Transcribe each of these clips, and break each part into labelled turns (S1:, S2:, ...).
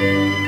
S1: A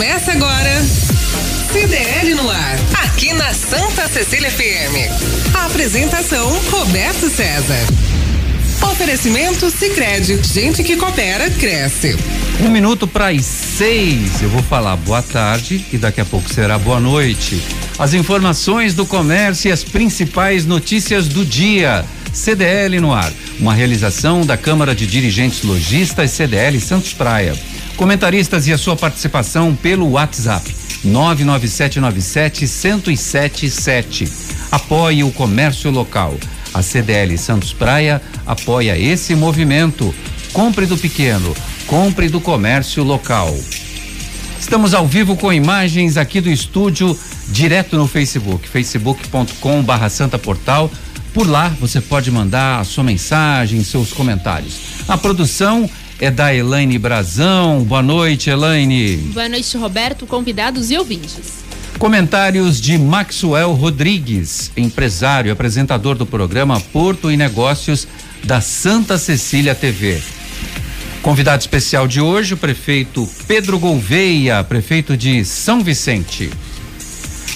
S2: Começa agora. CDL no ar, aqui na Santa Cecília FM. A apresentação Roberto César. Oferecimento Sicredi, gente que coopera cresce.
S3: Um minuto para as seis. Eu vou falar boa tarde e daqui a pouco será boa noite. As informações do comércio e as principais notícias do dia. CDL no ar, uma realização da Câmara de Dirigentes Logistas CDL Santos Praia. Comentaristas e a sua participação pelo WhatsApp 99797-1077. Apoie o comércio local. A CDL Santos Praia apoia esse movimento. Compre do pequeno, compre do comércio local. Estamos ao vivo com imagens aqui do estúdio, direto no Facebook, facebook.com barra Santa Portal. Por lá você pode mandar a sua mensagem, seus comentários. A produção é da Elaine Brazão. Boa noite, Elaine.
S4: Boa noite, Roberto, convidados e ouvintes.
S3: Comentários de Maxwell Rodrigues, empresário e apresentador do programa Porto e Negócios da Santa Cecília TV. Convidado especial de hoje, o prefeito Pedro Gouveia, prefeito de São Vicente.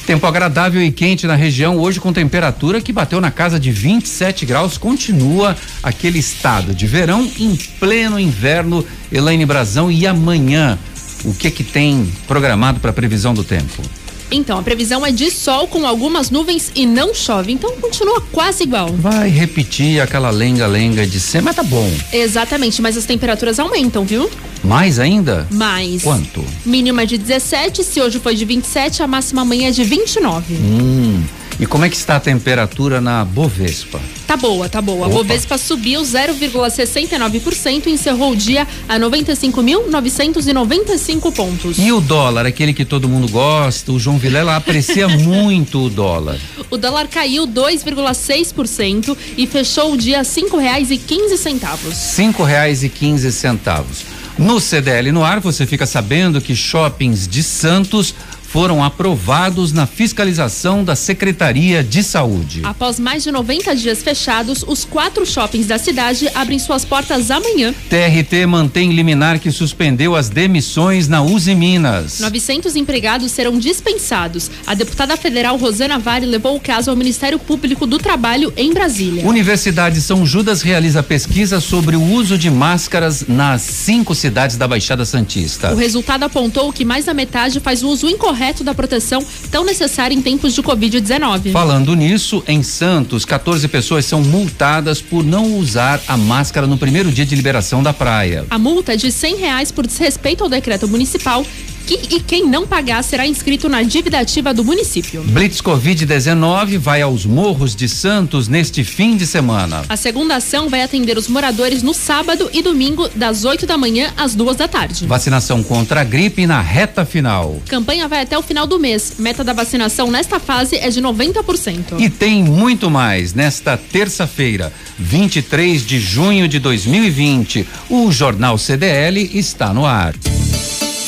S3: Tempo agradável e quente na região, hoje com temperatura que bateu na casa de 27 graus. Continua aquele estado de verão em pleno inverno. Elaine Brazão, e amanhã? O que que tem programado para previsão do tempo?
S4: Então, a previsão é de sol com algumas nuvens e não chove, então continua quase igual.
S3: Vai repetir aquela lenga-lenga de ser, mas tá bom.
S4: Exatamente, mas as temperaturas aumentam, viu?
S3: Mais ainda?
S4: Mais.
S3: Quanto?
S4: Mínima de 17, se hoje foi de 27, a máxima amanhã é de 29.
S3: Hum. E como é que está a temperatura na Bovespa?
S4: Tá boa, tá boa.
S3: Opa.
S4: A Bovespa subiu 0,69% e encerrou o dia a 95.995 pontos.
S3: E o dólar, aquele que todo mundo gosta, o João Vilela aprecia muito o dólar.
S4: O dólar caiu 2,6% e fechou o dia a cinco reais e quinze centavos.
S3: Cinco reais e quinze centavos. No CDL no ar, você fica sabendo que shoppings de Santos foram aprovados na fiscalização da Secretaria de Saúde.
S4: Após mais de 90 dias fechados, os quatro shoppings da cidade abrem suas portas amanhã.
S3: TRT mantém liminar que suspendeu as demissões na Uzi Minas.
S4: 900 empregados serão dispensados. A deputada federal Rosana Vale levou o caso ao Ministério Público do Trabalho em Brasília.
S3: Universidade São Judas realiza pesquisa sobre o uso de máscaras nas cinco cidades da Baixada Santista.
S4: O resultado apontou que mais da metade faz o uso incorreto da proteção tão necessária em tempos de Covid-19.
S3: Falando nisso, em Santos, 14 pessoas são multadas por não usar a máscara no primeiro dia de liberação da praia.
S4: A multa é de cem reais por desrespeito ao decreto municipal e quem não pagar será inscrito na dívida ativa do município.
S3: Blitz Covid-19 vai aos morros de Santos neste fim de semana.
S4: A segunda ação vai atender os moradores no sábado e domingo, das 8 da manhã às duas da tarde.
S3: Vacinação contra a gripe na reta final.
S4: Campanha vai até o final do mês. Meta da vacinação nesta fase é de 90%.
S3: E tem muito mais nesta terça-feira, 23 de junho de 2020. O Jornal CDL está no ar.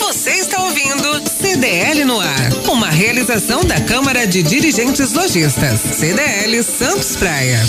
S2: Você está ouvindo CDL no ar, uma realização da Câmara de Dirigentes Lojistas, CDL Santos Praia.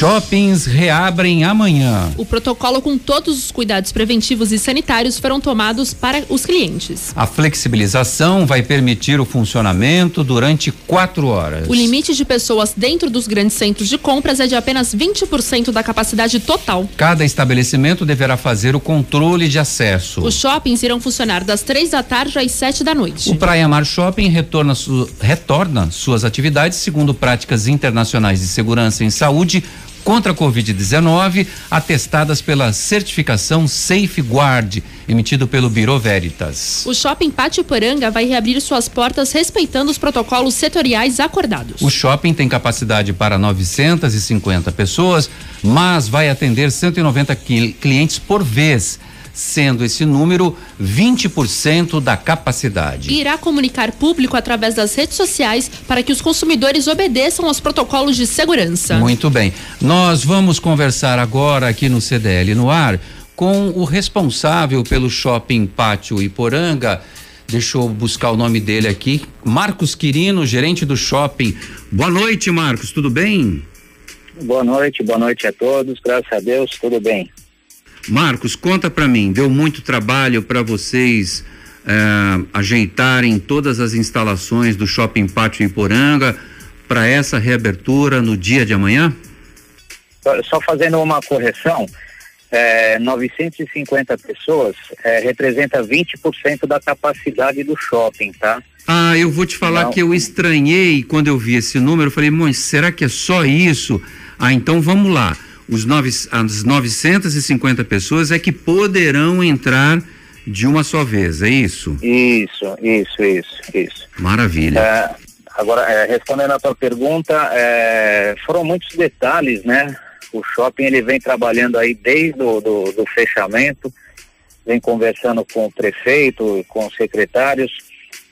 S3: Shoppings reabrem amanhã.
S4: O protocolo com todos os cuidados preventivos e sanitários foram tomados para os clientes.
S3: A flexibilização vai permitir o funcionamento durante quatro horas.
S4: O limite de pessoas dentro dos grandes centros de compras é de apenas 20% da capacidade total.
S3: Cada estabelecimento deverá fazer o controle de acesso.
S4: Os shoppings irão funcionar das três da tarde às sete da noite.
S3: O Praia Mar Shopping retorna, su- retorna suas atividades segundo práticas internacionais de segurança em saúde contra a Covid-19, atestadas pela certificação Safeguard, emitido pelo Biro Veritas.
S4: O Shopping Pátio Poranga vai reabrir suas portas respeitando os protocolos setoriais acordados.
S3: O shopping tem capacidade para 950 pessoas, mas vai atender 190 clientes por vez sendo esse número 20% da capacidade.
S4: Irá comunicar público através das redes sociais para que os consumidores obedeçam aos protocolos de segurança.
S3: Muito bem. Nós vamos conversar agora aqui no CDL no ar com o responsável pelo Shopping Pátio Iporanga. Deixa eu buscar o nome dele aqui. Marcos Quirino, gerente do shopping. Boa noite, Marcos, tudo bem?
S5: Boa noite, boa noite a todos. Graças a Deus, tudo bem.
S3: Marcos, conta para mim, deu muito trabalho para vocês é, ajeitarem todas as instalações do Shopping Pátio Iporanga para essa reabertura no dia de amanhã?
S5: Só fazendo uma correção, é, 950 pessoas é, representa 20% da capacidade do shopping, tá?
S3: Ah, eu vou te falar Não. que eu estranhei quando eu vi esse número, eu falei, mas será que é só isso? Ah, então vamos lá os nove, as 950 pessoas é que poderão entrar de uma só vez, é isso?
S5: Isso, isso, isso, isso.
S3: Maravilha.
S5: É, agora, é, respondendo a tua pergunta, é, foram muitos detalhes, né? O shopping ele vem trabalhando aí desde o do, do fechamento, vem conversando com o prefeito, com os secretários,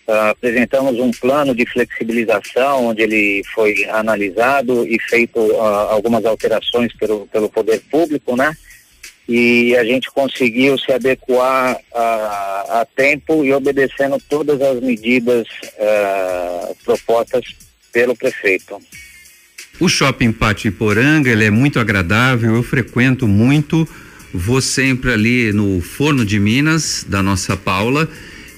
S5: Uh, apresentamos um plano de flexibilização onde ele foi analisado e feito uh, algumas alterações pelo, pelo poder público, né? E a gente conseguiu se adequar a, tempo e obedecendo todas as medidas uh, propostas pelo prefeito.
S3: O Shopping Pátio Iporanga, ele é muito agradável, eu frequento muito, vou sempre ali no Forno de Minas, da nossa Paula,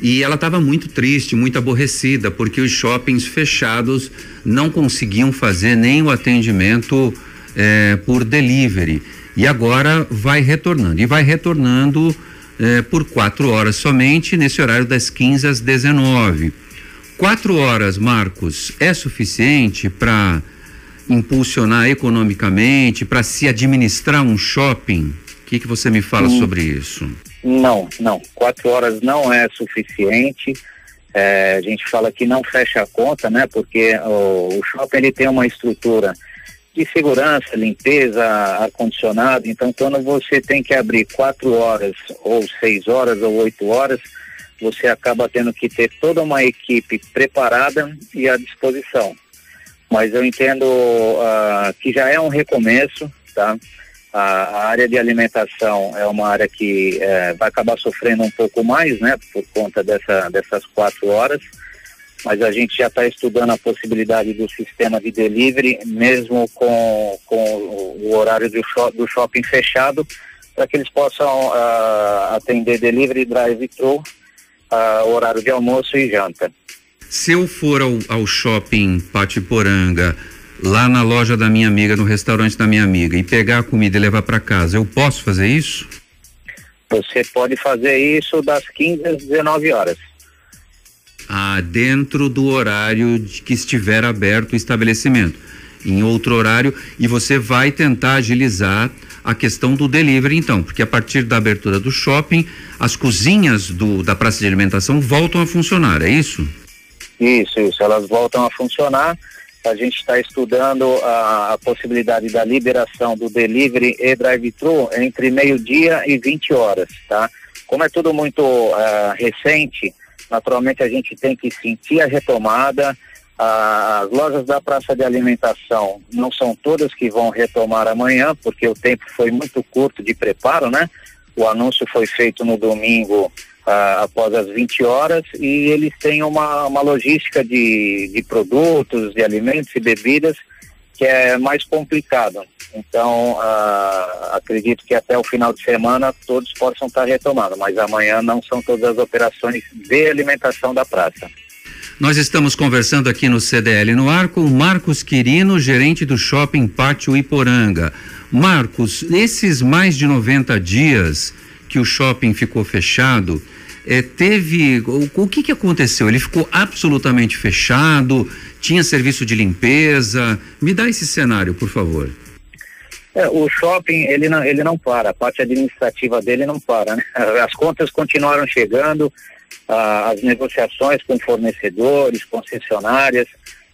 S3: e ela estava muito triste, muito aborrecida, porque os shoppings fechados não conseguiam fazer nem o atendimento eh, por delivery. E agora vai retornando. E vai retornando eh, por quatro horas somente, nesse horário das 15 às 19. Quatro horas, Marcos, é suficiente para impulsionar economicamente, para se administrar um shopping? O que, que você me fala sobre isso?
S5: Não, não. Quatro horas não é suficiente. É, a gente fala que não fecha a conta, né? Porque o, o shopping ele tem uma estrutura de segurança, limpeza, ar-condicionado. Então, quando você tem que abrir quatro horas, ou seis horas, ou oito horas, você acaba tendo que ter toda uma equipe preparada e à disposição. Mas eu entendo uh, que já é um recomeço, tá? A, a, área de alimentação é uma área que é, vai acabar sofrendo um pouco mais, né, por conta dessa, dessas quatro horas, mas a gente já está estudando a possibilidade do sistema de delivery, mesmo com, com o horário do, shop, do shopping fechado, para que eles possam uh, atender delivery, drive-thru, uh, horário de almoço e janta.
S3: Se eu for ao, ao shopping Patiporanga, lá na loja da minha amiga, no restaurante da minha amiga, e pegar a comida e levar para casa, eu posso fazer isso?
S5: Você pode fazer isso das 15 às 19 horas.
S3: Ah, dentro do horário de que estiver aberto o estabelecimento. Em outro horário, e você vai tentar agilizar a questão do delivery, então, porque a partir da abertura do shopping, as cozinhas do, da praça de alimentação voltam a funcionar, é isso?
S5: Isso, isso. Elas voltam a funcionar a gente está estudando a, a, possibilidade da liberação do delivery e drive-thru entre meio-dia e 20 horas, tá? Como é tudo muito uh, recente, naturalmente a gente tem que sentir a retomada. Uh, as lojas da praça de alimentação não são todas que vão retomar amanhã, porque o tempo foi muito curto de preparo, né? O anúncio foi feito no domingo uh, após as 20 horas e eles têm uma, uma logística de, de produtos, de alimentos e bebidas que é mais complicado. Então, uh, acredito que até o final de semana todos possam estar retomando, mas amanhã não são todas as operações de alimentação da praça.
S3: Nós estamos conversando aqui no CDL no ar com Marcos Quirino, gerente do Shopping Pátio Iporanga. Marcos, nesses mais de 90 dias que o shopping ficou fechado, é, teve. O, o que, que aconteceu? Ele ficou absolutamente fechado? Tinha serviço de limpeza? Me dá esse cenário, por favor.
S5: É, o shopping ele não, ele não para, a parte administrativa dele não para, né? As contas continuaram chegando, ah, as negociações com fornecedores, concessionárias,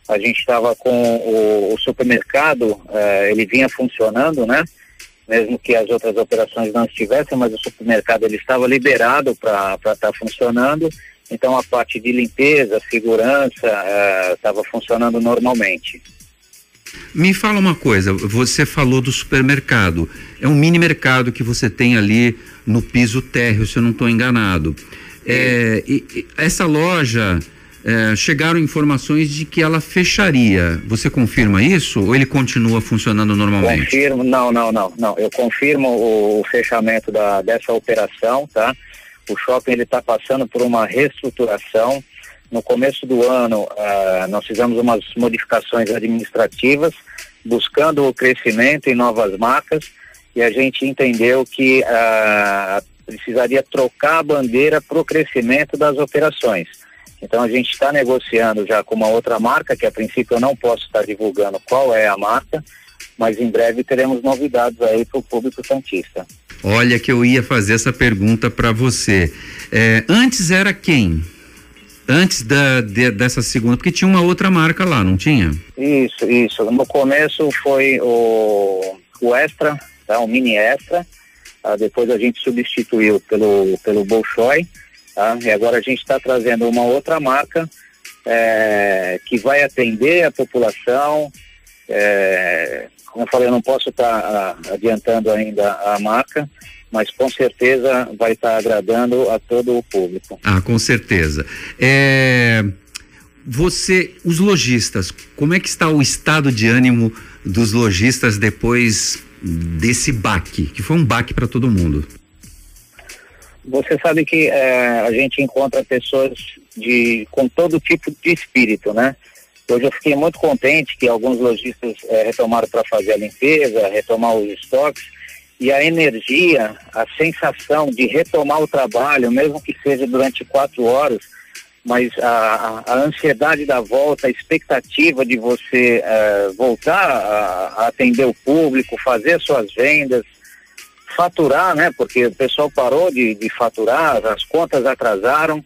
S5: a gente estava com o, o supermercado, eh, ele vinha funcionando, né? Mesmo que as outras operações não estivessem, mas o supermercado ele estava liberado para estar tá funcionando, então a parte de limpeza, segurança estava funcionando normalmente.
S3: Me fala uma coisa, você falou do supermercado. É um mini mercado que você tem ali no piso térreo, se eu não estou enganado. É, e, e essa loja, é, chegaram informações de que ela fecharia. Você confirma isso ou ele continua funcionando normalmente?
S5: Confirmo, não, não, não, não. Eu confirmo o, o fechamento da, dessa operação, tá? O shopping ele está passando por uma reestruturação. No começo do ano, uh, nós fizemos umas modificações administrativas, buscando o crescimento em novas marcas, e a gente entendeu que uh, precisaria trocar a bandeira para o crescimento das operações. Então a gente está negociando já com uma outra marca, que a princípio eu não posso estar divulgando qual é a marca, mas em breve teremos novidades aí para o público santista.
S3: Olha que eu ia fazer essa pergunta para você. É, antes era quem? antes da, de, dessa segunda, porque tinha uma outra marca lá, não tinha?
S5: Isso, isso. No começo foi o, o Extra, tá? o Mini Extra. Tá? Depois a gente substituiu pelo, pelo Bolshoi. Tá? E agora a gente está trazendo uma outra marca é, que vai atender a população. É, como eu falei, eu não posso estar tá, adiantando ainda a marca, mas com certeza vai estar tá agradando a todo o público.
S3: Ah, com certeza. É, você, os lojistas, como é que está o estado de ânimo dos lojistas depois desse baque, que foi um baque para todo mundo?
S5: Você sabe que é, a gente encontra pessoas de com todo tipo de espírito, né? Hoje eu fiquei muito contente que alguns lojistas é, retomaram para fazer a limpeza, retomar os estoques e a energia, a sensação de retomar o trabalho, mesmo que seja durante quatro horas, mas a, a, ansiedade da volta, a expectativa de você uh, voltar a, a, atender o público, fazer suas vendas, faturar, né? Porque o pessoal parou de, de faturar, as contas atrasaram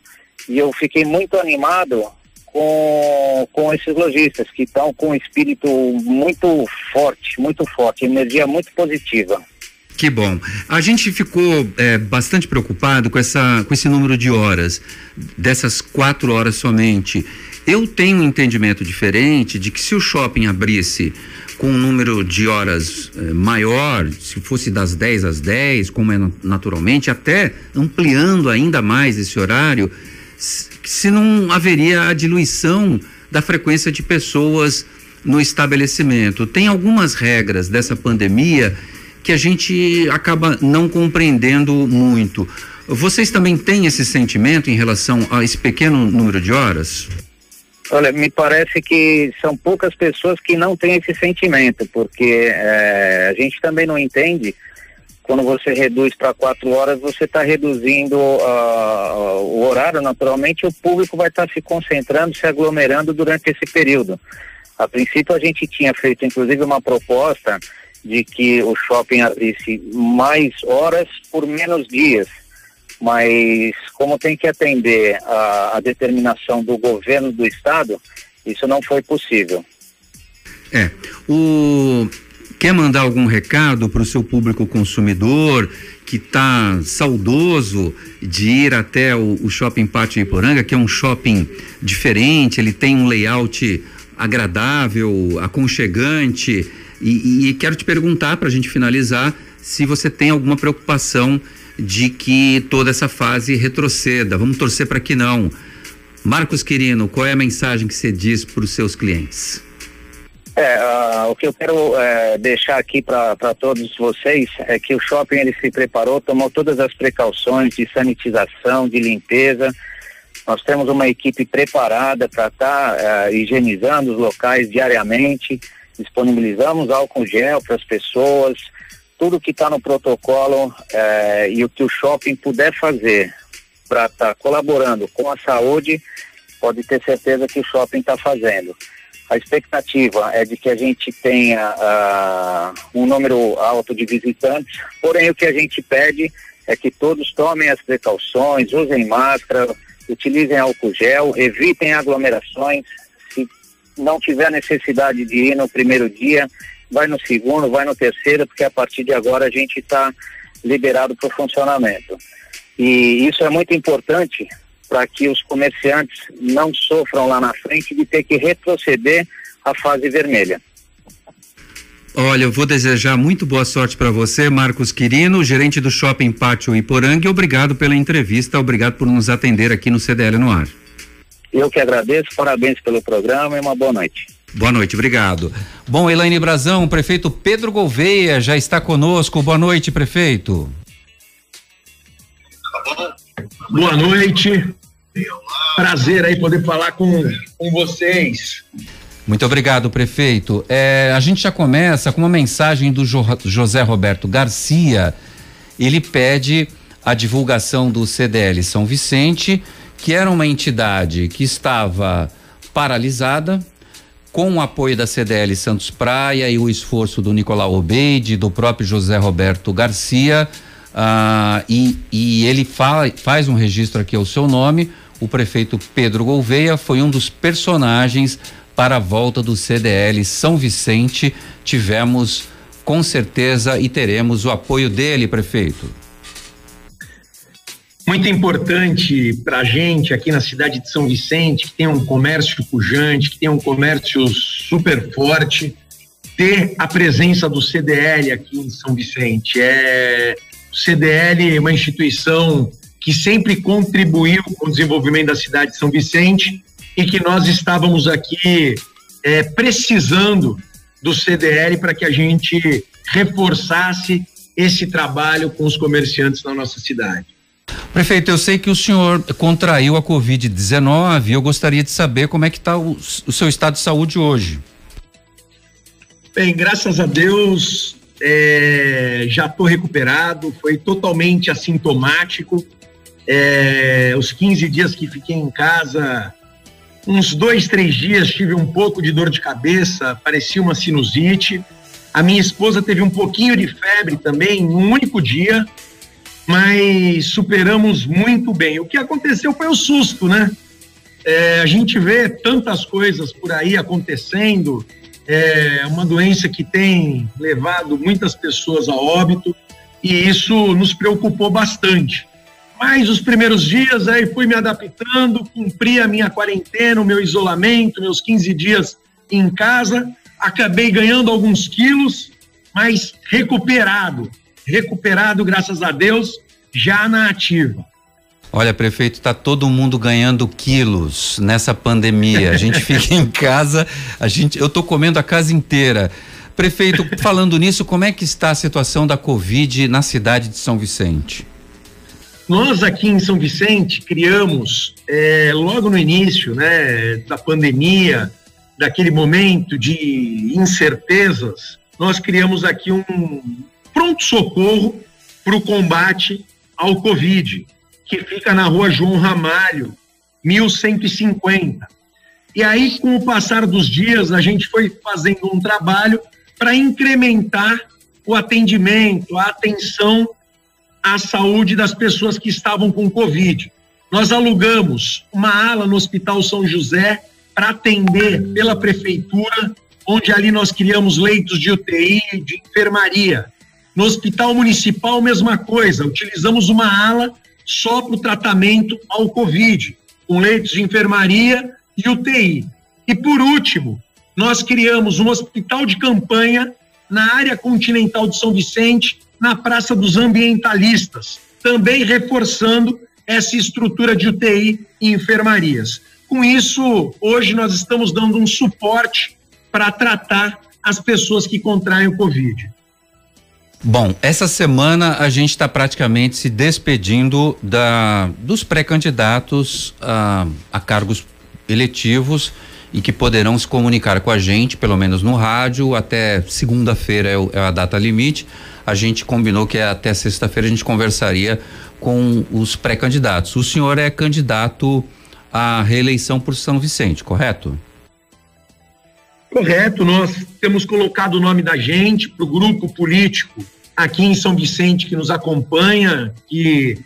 S5: e eu fiquei muito animado com, com esses lojistas que estão com um espírito muito forte, muito forte, energia muito positiva.
S3: Que bom. A gente ficou é, bastante preocupado com, essa, com esse número de horas, dessas quatro horas somente. Eu tenho um entendimento diferente de que se o shopping abrisse com um número de horas é, maior, se fosse das 10 às 10, como é naturalmente, até ampliando ainda mais esse horário, se não haveria a diluição da frequência de pessoas no estabelecimento. Tem algumas regras dessa pandemia que a gente acaba não compreendendo muito. Vocês também têm esse sentimento em relação a esse pequeno número de horas?
S5: Olha, me parece que são poucas pessoas que não têm esse sentimento, porque é, a gente também não entende quando você reduz para quatro horas, você está reduzindo uh, o horário, naturalmente, o público vai estar tá se concentrando, se aglomerando durante esse período. A princípio, a gente tinha feito, inclusive, uma proposta de que o shopping abrisse mais horas por menos dias. Mas como tem que atender a, a determinação do governo do estado, isso não foi possível.
S3: É. O quer mandar algum recado para o seu público consumidor que está saudoso de ir até o, o shopping Pátio Iporanga, que é um shopping diferente, ele tem um layout agradável, aconchegante, e, e quero te perguntar, para a gente finalizar, se você tem alguma preocupação de que toda essa fase retroceda. Vamos torcer para que não. Marcos Quirino, qual é a mensagem que você diz para os seus clientes?
S5: É, uh, o que eu quero uh, deixar aqui para todos vocês é que o shopping ele se preparou, tomou todas as precauções de sanitização, de limpeza. Nós temos uma equipe preparada para estar tá, uh, higienizando os locais diariamente disponibilizamos álcool gel para as pessoas, tudo que está no protocolo é, e o que o shopping puder fazer para estar tá colaborando com a saúde, pode ter certeza que o shopping está fazendo. A expectativa é de que a gente tenha uh, um número alto de visitantes, porém o que a gente pede é que todos tomem as precauções, usem máscara, utilizem álcool gel, evitem aglomerações. Se não tiver necessidade de ir no primeiro dia, vai no segundo, vai no terceiro, porque a partir de agora a gente está liberado para o funcionamento. E isso é muito importante para que os comerciantes não sofram lá na frente de ter que retroceder à fase vermelha.
S3: Olha, eu vou desejar muito boa sorte para você, Marcos Quirino, gerente do Shopping Pátio Iporanga. Obrigado pela entrevista, obrigado por nos atender aqui no CDL no ar.
S5: Eu que agradeço, parabéns pelo programa e uma boa noite.
S3: Boa noite, obrigado. Bom, Elaine Brazão, o prefeito Pedro Gouveia já está conosco. Boa noite, prefeito.
S6: Boa noite. Prazer aí poder falar com, com vocês.
S3: Muito obrigado, prefeito. É, a gente já começa com uma mensagem do jo José Roberto Garcia. Ele pede a divulgação do CDL São Vicente, que era uma entidade que estava paralisada, com o apoio da CDL Santos Praia e o esforço do Nicolau Obeide, do próprio José Roberto Garcia, ah, e, e, ele fa faz um registro aqui ao seu nome. O prefeito Pedro Gouveia foi um dos personagens para a volta do CDL São Vicente. Tivemos com certeza e teremos o apoio dele, prefeito.
S6: Muito importante para a gente aqui na cidade de São Vicente, que tem um comércio pujante, que tem um comércio super forte, ter a presença do CDL aqui em São Vicente. É, o CDL é uma instituição que sempre contribuiu com o desenvolvimento da cidade de São Vicente e que nós estávamos aqui é, precisando do CDL para que a gente reforçasse esse trabalho com os comerciantes na nossa cidade.
S3: Prefeito, eu sei que o senhor contraiu a Covid-19 e eu gostaria de saber como é que está o, o, seu estado de saúde hoje.
S6: Bem, graças a Deus é, já estou recuperado, foi totalmente assintomático. É, os 15 dias que fiquei em casa, uns dois, três dias tive um pouco de dor de cabeça, parecia uma sinusite. A minha esposa teve um pouquinho de febre também, num único dia, mas superamos muito bem. O que aconteceu foi o susto, né? É, a gente vê tantas coisas por aí acontecendo, é uma doença que tem levado muitas pessoas a óbito e isso nos preocupou bastante. Mas os primeiros dias aí fui me adaptando, cumpri a minha quarentena, o meu isolamento, meus 15 dias em casa, acabei ganhando alguns quilos, mas recuperado, recuperado, graças a Deus, já na ativa.
S3: Olha, prefeito, está todo mundo ganhando quilos nessa pandemia. A gente fica em casa, a gente, eu estou comendo a casa inteira. Prefeito, falando nisso, como é que está a situação da Covid na cidade de São Vicente?
S6: Nós aqui em São Vicente criamos, é, logo no início né, da pandemia, daquele momento de incertezas, nós criamos aqui um pronto-socorro para o combate ao Covid, que fica na rua João Ramalho, 1150. E aí, com o passar dos dias, a gente foi fazendo um trabalho para incrementar o atendimento, a atenção a saúde das pessoas que estavam com Covid. Nós alugamos uma ala no Hospital São José para atender pela prefeitura, onde ali nós criamos leitos de UTI, de enfermaria. No Hospital Municipal, mesma coisa, utilizamos uma ala só para o tratamento ao Covid, com leitos de enfermaria e UTI. E por último, nós criamos um hospital de campanha na área continental de São Vicente, na Praça dos Ambientalistas, também reforçando essa estrutura de UTI e enfermarias. Com isso, hoje nós estamos dando um suporte para tratar as pessoas que contraem o Covid.
S3: Bom, essa semana a gente está praticamente se despedindo da, dos pré-candidatos a, a cargos eletivos e que poderão se comunicar com a gente, pelo menos no rádio, até segunda-feira é, é a data limite a gente combinou que até sexta-feira a gente conversaria com os pré-candidatos. O senhor é candidato à reeleição por São Vicente, correto?
S6: Correto, nós temos colocado o nome da gente para o grupo político aqui em São Vicente que nos acompanha, que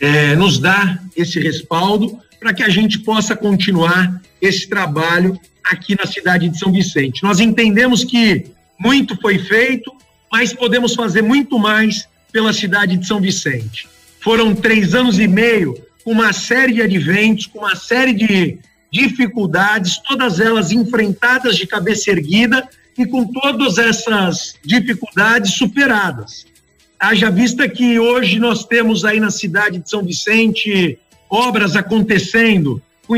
S6: é, nos dá esse respaldo para que a gente possa continuar esse trabalho aqui na cidade de São Vicente. Nós entendemos que muito foi feito, mas podemos fazer muito mais pela cidade de São Vicente. Foram três anos e meio com uma série de adventos, com uma série de dificuldades, todas elas enfrentadas de cabeça erguida e com todas essas dificuldades superadas. Haja vista que hoje nós temos aí na cidade de São Vicente obras acontecendo, com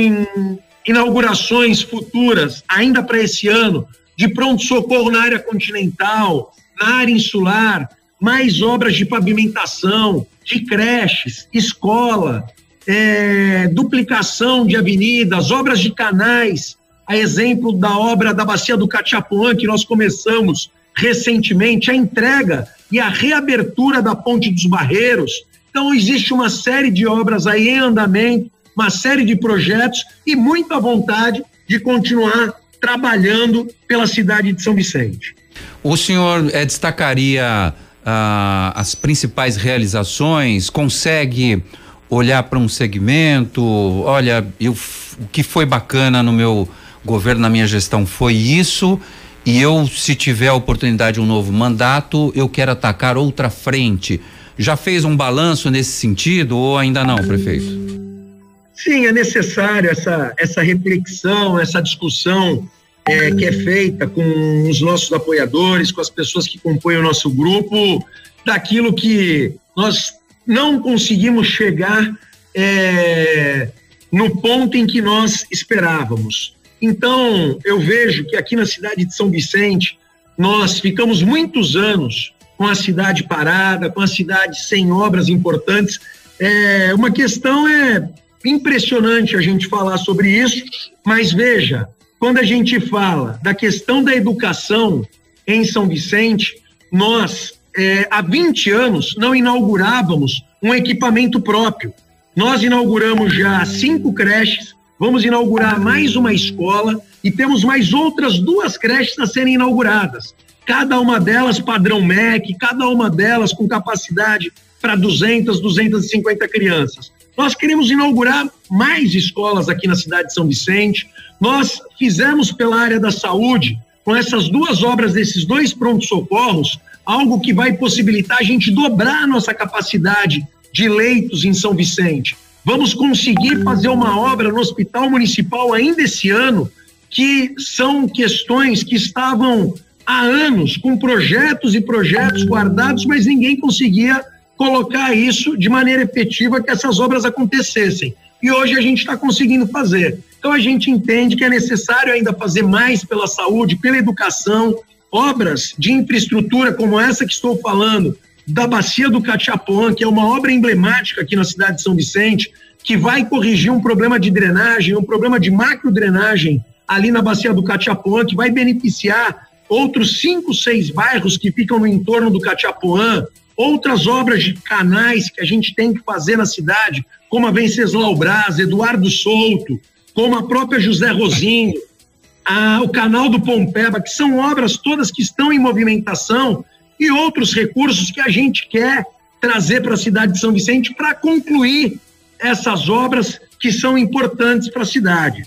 S6: inaugurações futuras, ainda para esse ano, de pronto-socorro na área continental, na área insular, mais obras de pavimentação, de creches, escola, é, duplicação de avenidas, obras de canais, a exemplo da obra da Bacia do Catiapuã, que nós começamos recentemente, a entrega e a reabertura da Ponte dos Barreiros. Então, existe uma série de obras aí em andamento, uma série de projetos e muita vontade de continuar trabalhando pela cidade de São Vicente.
S3: O senhor é, destacaria ah, as principais realizações? Consegue olhar para um segmento? Olha, eu, o que foi bacana no meu governo, na minha gestão, foi isso. E eu, se tiver a oportunidade de um novo mandato, eu quero atacar outra frente. Já fez um balanço nesse sentido ou ainda não, prefeito?
S6: Sim, é necessário essa, essa reflexão, essa discussão é, que é feita com os nossos apoiadores, com as pessoas que compõem o nosso grupo, daquilo que nós não conseguimos chegar é, no ponto em que nós esperávamos. Então, eu vejo que aqui na cidade de São Vicente, nós ficamos muitos anos com a cidade parada, com a cidade sem obras importantes. É, uma questão é impressionante a gente falar sobre isso, mas veja, quando a gente fala da questão da educação em São Vicente, nós, é, há 20 anos, não inaugurávamos um equipamento próprio. Nós inauguramos já cinco creches, vamos inaugurar mais uma escola e temos mais outras duas creches a serem inauguradas. Cada uma delas padrão MEC, cada uma delas com capacidade para 200, 250 crianças. Nós queremos inaugurar mais escolas aqui na cidade de São Vicente. Nós fizemos pela área da saúde, com essas duas obras desses dois prontos-socorros, algo que vai possibilitar a gente dobrar a nossa capacidade de leitos em São Vicente. Vamos conseguir fazer uma obra no Hospital Municipal ainda esse ano, que são questões que estavam há anos com projetos e projetos guardados, mas ninguém conseguia colocar isso de maneira efetiva que essas obras acontecessem. E hoje a gente está conseguindo fazer. Então a gente entende que é necessário ainda fazer mais pela saúde, pela educação, obras de infraestrutura como essa que estou falando, da Bacia do Catiapuã, que é uma obra emblemática aqui na cidade de São Vicente, que vai corrigir um problema de drenagem, um problema de macro drenagem ali na Bacia do Catiapuã, que vai beneficiar outros cinco, seis bairros que ficam no entorno do Catiapuã, outras obras de canais que a gente tem que fazer na cidade, como a Venceslau Braz, Eduardo Souto, como a própria José Rosinho, a, o canal do Pompeba, que são obras todas que estão em movimentação e outros recursos que a gente quer trazer para a cidade de São Vicente para concluir essas obras que são importantes para a cidade.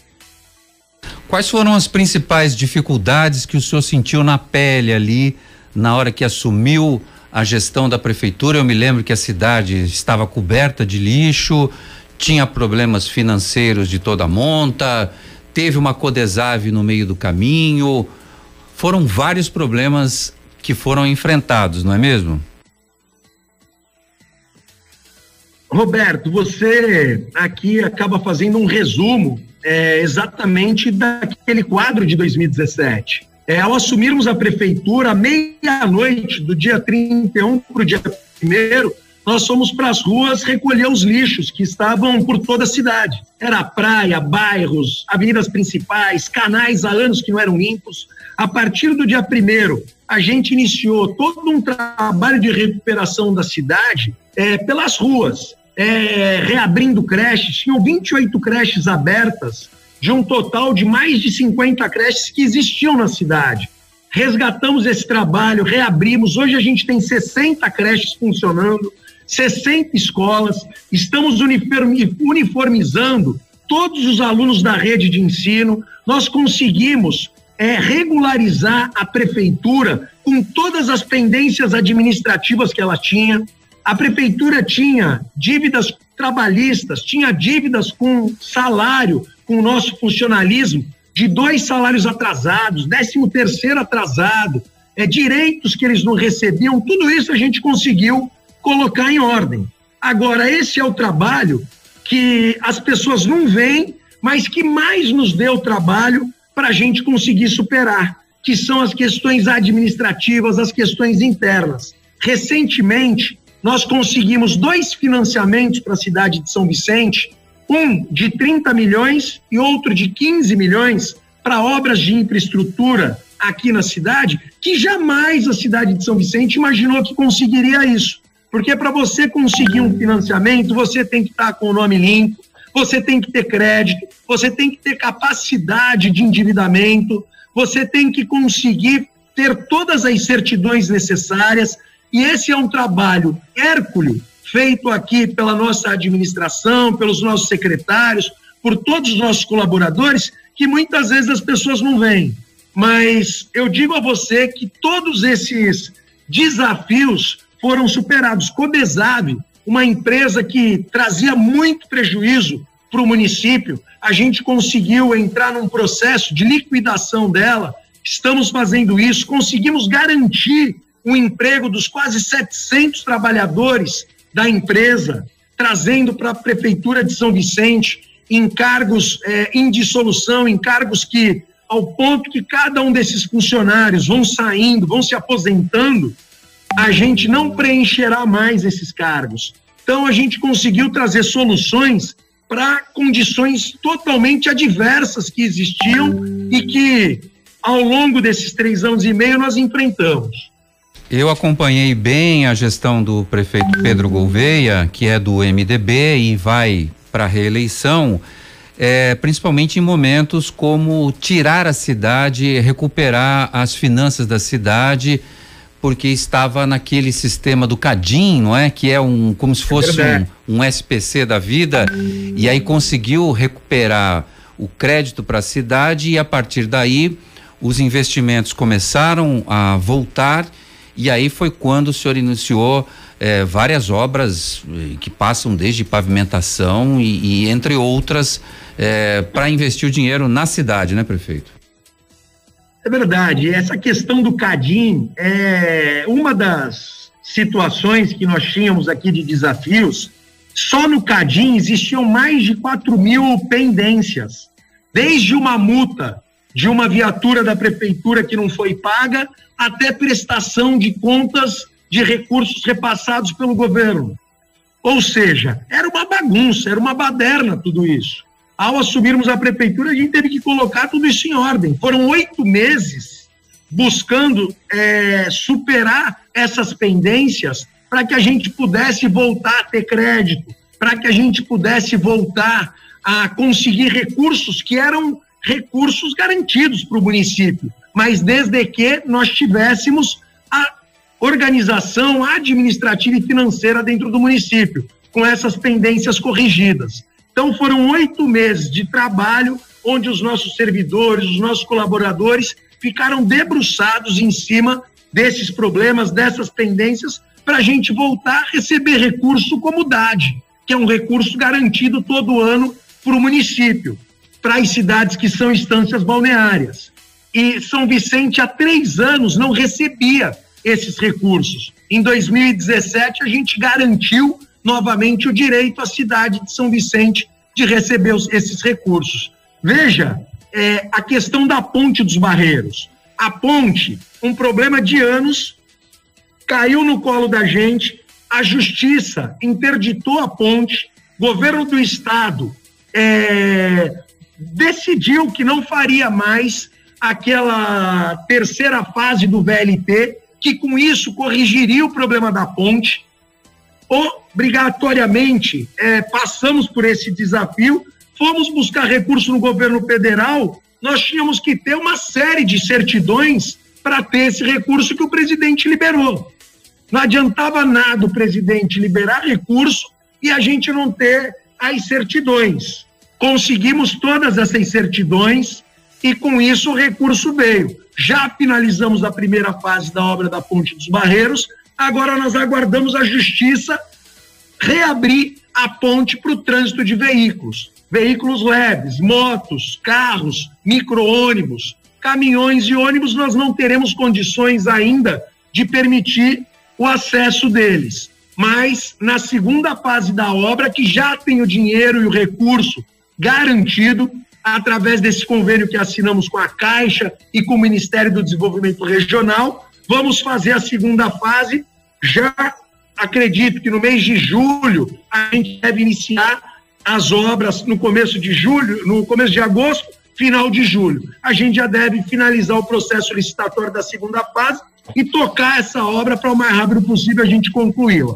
S3: Quais foram as principais dificuldades que o senhor sentiu na pele ali na hora que assumiu a gestão da prefeitura? Eu me lembro que a cidade estava coberta de lixo, tinha problemas financeiros de toda monta, teve uma Codesave no meio do caminho. Foram vários problemas que foram enfrentados, não é mesmo?
S6: Roberto, você aqui acaba fazendo um resumo é, exatamente daquele quadro de 2017. É, ao assumirmos a prefeitura, meia-noite do dia 31 para o dia 1 nós fomos para as ruas recolher os lixos que estavam por toda a cidade. Era praia, bairros, avenidas principais, canais há anos que não eram limpos. A partir do dia primeiro, a gente iniciou todo um trabalho de recuperação da cidade é, pelas ruas, é, reabrindo creches. Tinham 28 creches abertas de um total de mais de 50 creches que existiam na cidade. Resgatamos esse trabalho, reabrimos. Hoje a gente tem 60 creches funcionando, 60 escolas, estamos uniformizando todos os alunos da rede de ensino. Nós conseguimos é, regularizar a prefeitura com todas as pendências administrativas que ela tinha. A prefeitura tinha dívidas trabalhistas, tinha dívidas com salário, com o nosso funcionalismo, de dois salários atrasados, décimo terceiro atrasado, é, direitos que eles não recebiam, tudo isso a gente conseguiu colocar em ordem. Agora, esse é o trabalho que as pessoas não veem, mas que mais nos deu trabalho para a gente conseguir superar, que são as questões administrativas, as questões internas. Recentemente, nós conseguimos dois financiamentos para a cidade de São Vicente, um de 30 milhões e outro de 15 milhões para obras de infraestrutura aqui na cidade, que jamais a cidade de São Vicente imaginou que conseguiria isso. Porque para você conseguir um financiamento, você tem que estar com o nome limpo, você tem que ter crédito, você tem que ter capacidade de endividamento, você tem que conseguir ter todas as certidões necessárias, e esse é um trabalho hércules feito aqui pela nossa administração, pelos nossos secretários, por todos os nossos colaboradores, que muitas vezes as pessoas não veem. Mas eu digo a você que todos esses desafios foram superados. Codesave uma empresa que trazia muito prejuízo para o município, a gente conseguiu entrar num processo de liquidação dela, estamos fazendo isso, conseguimos garantir o emprego dos quase 700 trabalhadores da empresa, trazendo para a Prefeitura de São Vicente encargos é, em dissolução, encargos que, ao ponto que cada um desses funcionários vão saindo, vão se aposentando, a gente não preencherá mais esses cargos. Então, a gente conseguiu trazer soluções para condições totalmente adversas que existiam e que, ao longo desses três anos e meio, nós enfrentamos.
S3: Eu acompanhei bem a gestão do prefeito Pedro Gouveia, que é do MDB e vai para a reeleição, é, principalmente em momentos como tirar a cidade, recuperar as finanças da cidade porque estava naquele sistema do Cadim, não é? Que é um como se fosse um, um SPC da vida, e aí conseguiu recuperar o crédito para a cidade e a partir daí os investimentos começaram a voltar e aí foi quando o senhor iniciou eh, várias obras eh, que passam desde pavimentação e, e entre outras eh, para investir o dinheiro na cidade, né, prefeito?
S6: É verdade. Essa questão do Cadim é uma das situações que nós tínhamos aqui de desafios. Só no Cadim existiam mais de 4 mil pendências, desde uma multa de uma viatura da prefeitura que não foi paga até prestação de contas de recursos repassados pelo governo. Ou seja, era uma bagunça, era uma baderna tudo isso ao assumirmos a prefeitura, a gente teve que colocar tudo isso em ordem. Foram oito meses buscando é, superar essas pendências para que a gente pudesse voltar a ter crédito, para que a gente pudesse voltar a conseguir recursos que eram recursos garantidos para o município, mas desde que nós tivéssemos a organização administrativa e financeira dentro do município, com essas pendências corrigidas. Então, foram oito meses de trabalho onde os nossos servidores, os nossos colaboradores ficaram debruçados em cima desses problemas, dessas pendências, para a gente voltar a receber recurso como DAD, que é um recurso garantido todo ano para o município, para as cidades que são instâncias balneárias. E São Vicente, há três anos, não recebia esses recursos. Em 2017, a gente garantiu novamente o direito à cidade de São Vicente de receber os, esses recursos. Veja é, a questão da ponte dos Barreiros. A ponte, um problema de anos, caiu no colo da gente, a justiça interditou a ponte, governo do estado é, decidiu que não faria mais aquela terceira fase do VLT, que com isso corrigiria o problema da ponte obrigatoriamente é, passamos por esse desafio, fomos buscar recurso no governo federal, nós tínhamos que ter uma série de certidões para ter esse recurso que o presidente liberou. Não adiantava nada o presidente liberar recurso e a gente não ter as certidões. Conseguimos todas essas certidões e com isso o recurso veio. Já finalizamos a primeira fase da obra da Ponte dos Barreiros, agora nós aguardamos a justiça reabrir a ponte para o trânsito de veículos. Veículos leves, motos, carros, micro-ônibus, caminhões e ônibus, nós não teremos condições ainda de permitir o acesso deles. Mas na segunda fase da obra, que já tem o dinheiro e o recurso garantido, através desse convênio que assinamos com a Caixa e com o Ministério do Desenvolvimento Regional, vamos fazer a segunda fase já acredito que no mês de julho a gente deve iniciar as obras no começo de julho, no começo de agosto, final de julho. A gente já deve finalizar o processo licitatório da segunda fase e tocar essa obra para o mais rápido possível a gente concluí-la.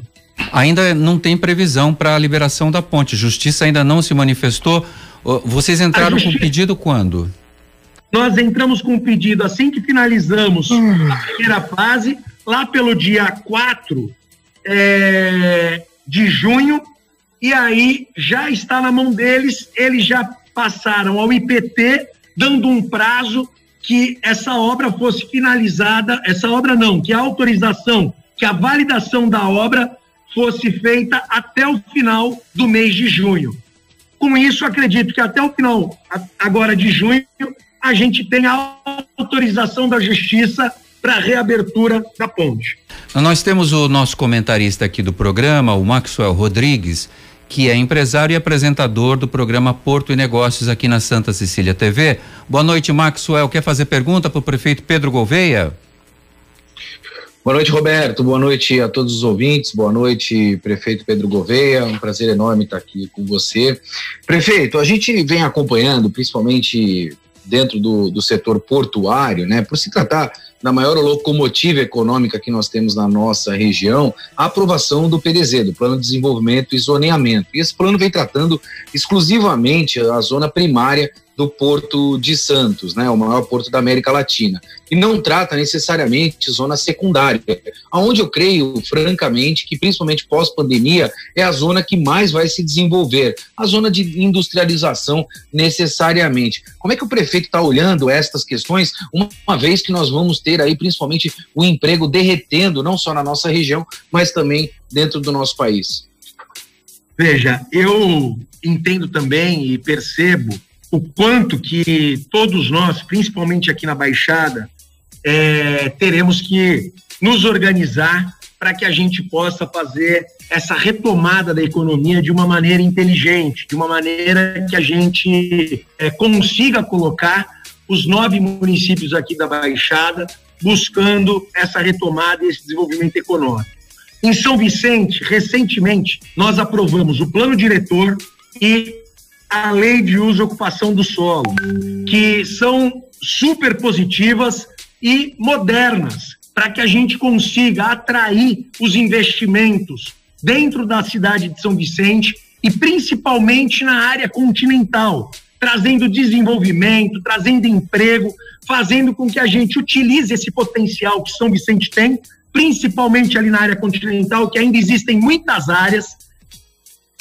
S3: Ainda não tem previsão para a liberação da ponte. Justiça ainda não se manifestou. Vocês entraram justi... com pedido quando?
S6: Nós entramos com pedido assim que finalizamos hum. a primeira fase, lá pelo dia 4 é, de junho, e aí já está na mão deles, eles já passaram ao IPT, dando um prazo que essa obra fosse finalizada, essa obra não, que a autorização, que a validação da obra fosse feita até o final do mês de junho. Com isso, acredito que até o final agora de junho, a gente tem a autorização da justiça para a reabertura da ponte.
S3: Nós temos o nosso comentarista aqui do programa, o Maxwell Rodrigues, que é empresário e apresentador do programa Porto e Negócios aqui na Santa Cecília TV. Boa noite, Maxwell. Quer fazer pergunta para o prefeito Pedro Gouveia?
S7: Boa noite, Roberto. Boa noite a todos os ouvintes. Boa noite, prefeito Pedro Gouveia. Um prazer enorme estar aqui com você. Prefeito, a gente vem acompanhando, principalmente dentro do, do setor portuário, né, por se tratar da maior locomotiva econômica que nós temos na nossa região, a aprovação do PDZ, do Plano de Desenvolvimento e Zoneamento. E esse plano vem tratando exclusivamente a zona primária do Porto de Santos, né, o maior porto da América Latina, e não trata necessariamente zona secundária, aonde eu creio, francamente, que principalmente pós-pandemia é a zona que mais vai se desenvolver, a zona de industrialização necessariamente. Como é que o prefeito está olhando estas questões, uma, vez que nós vamos ter aí principalmente o emprego derretendo, não só na nossa região, mas também dentro do nosso país?
S6: Veja, eu entendo também e percebo o quanto que todos nós, principalmente aqui na Baixada, é, teremos que nos organizar para que a gente possa fazer essa retomada da economia de uma maneira inteligente, de uma maneira que a gente é, consiga colocar os nove municípios aqui da Baixada buscando essa retomada e esse desenvolvimento econômico. Em São Vicente, recentemente, nós aprovamos o plano diretor e a lei de uso e ocupação do solo, que são super positivas e modernas para que a gente consiga atrair os investimentos dentro da cidade de São Vicente e principalmente na área continental, trazendo desenvolvimento, trazendo emprego, fazendo com que a gente utilize esse potencial que São Vicente tem, principalmente ali na área continental, que ainda existem muitas áreas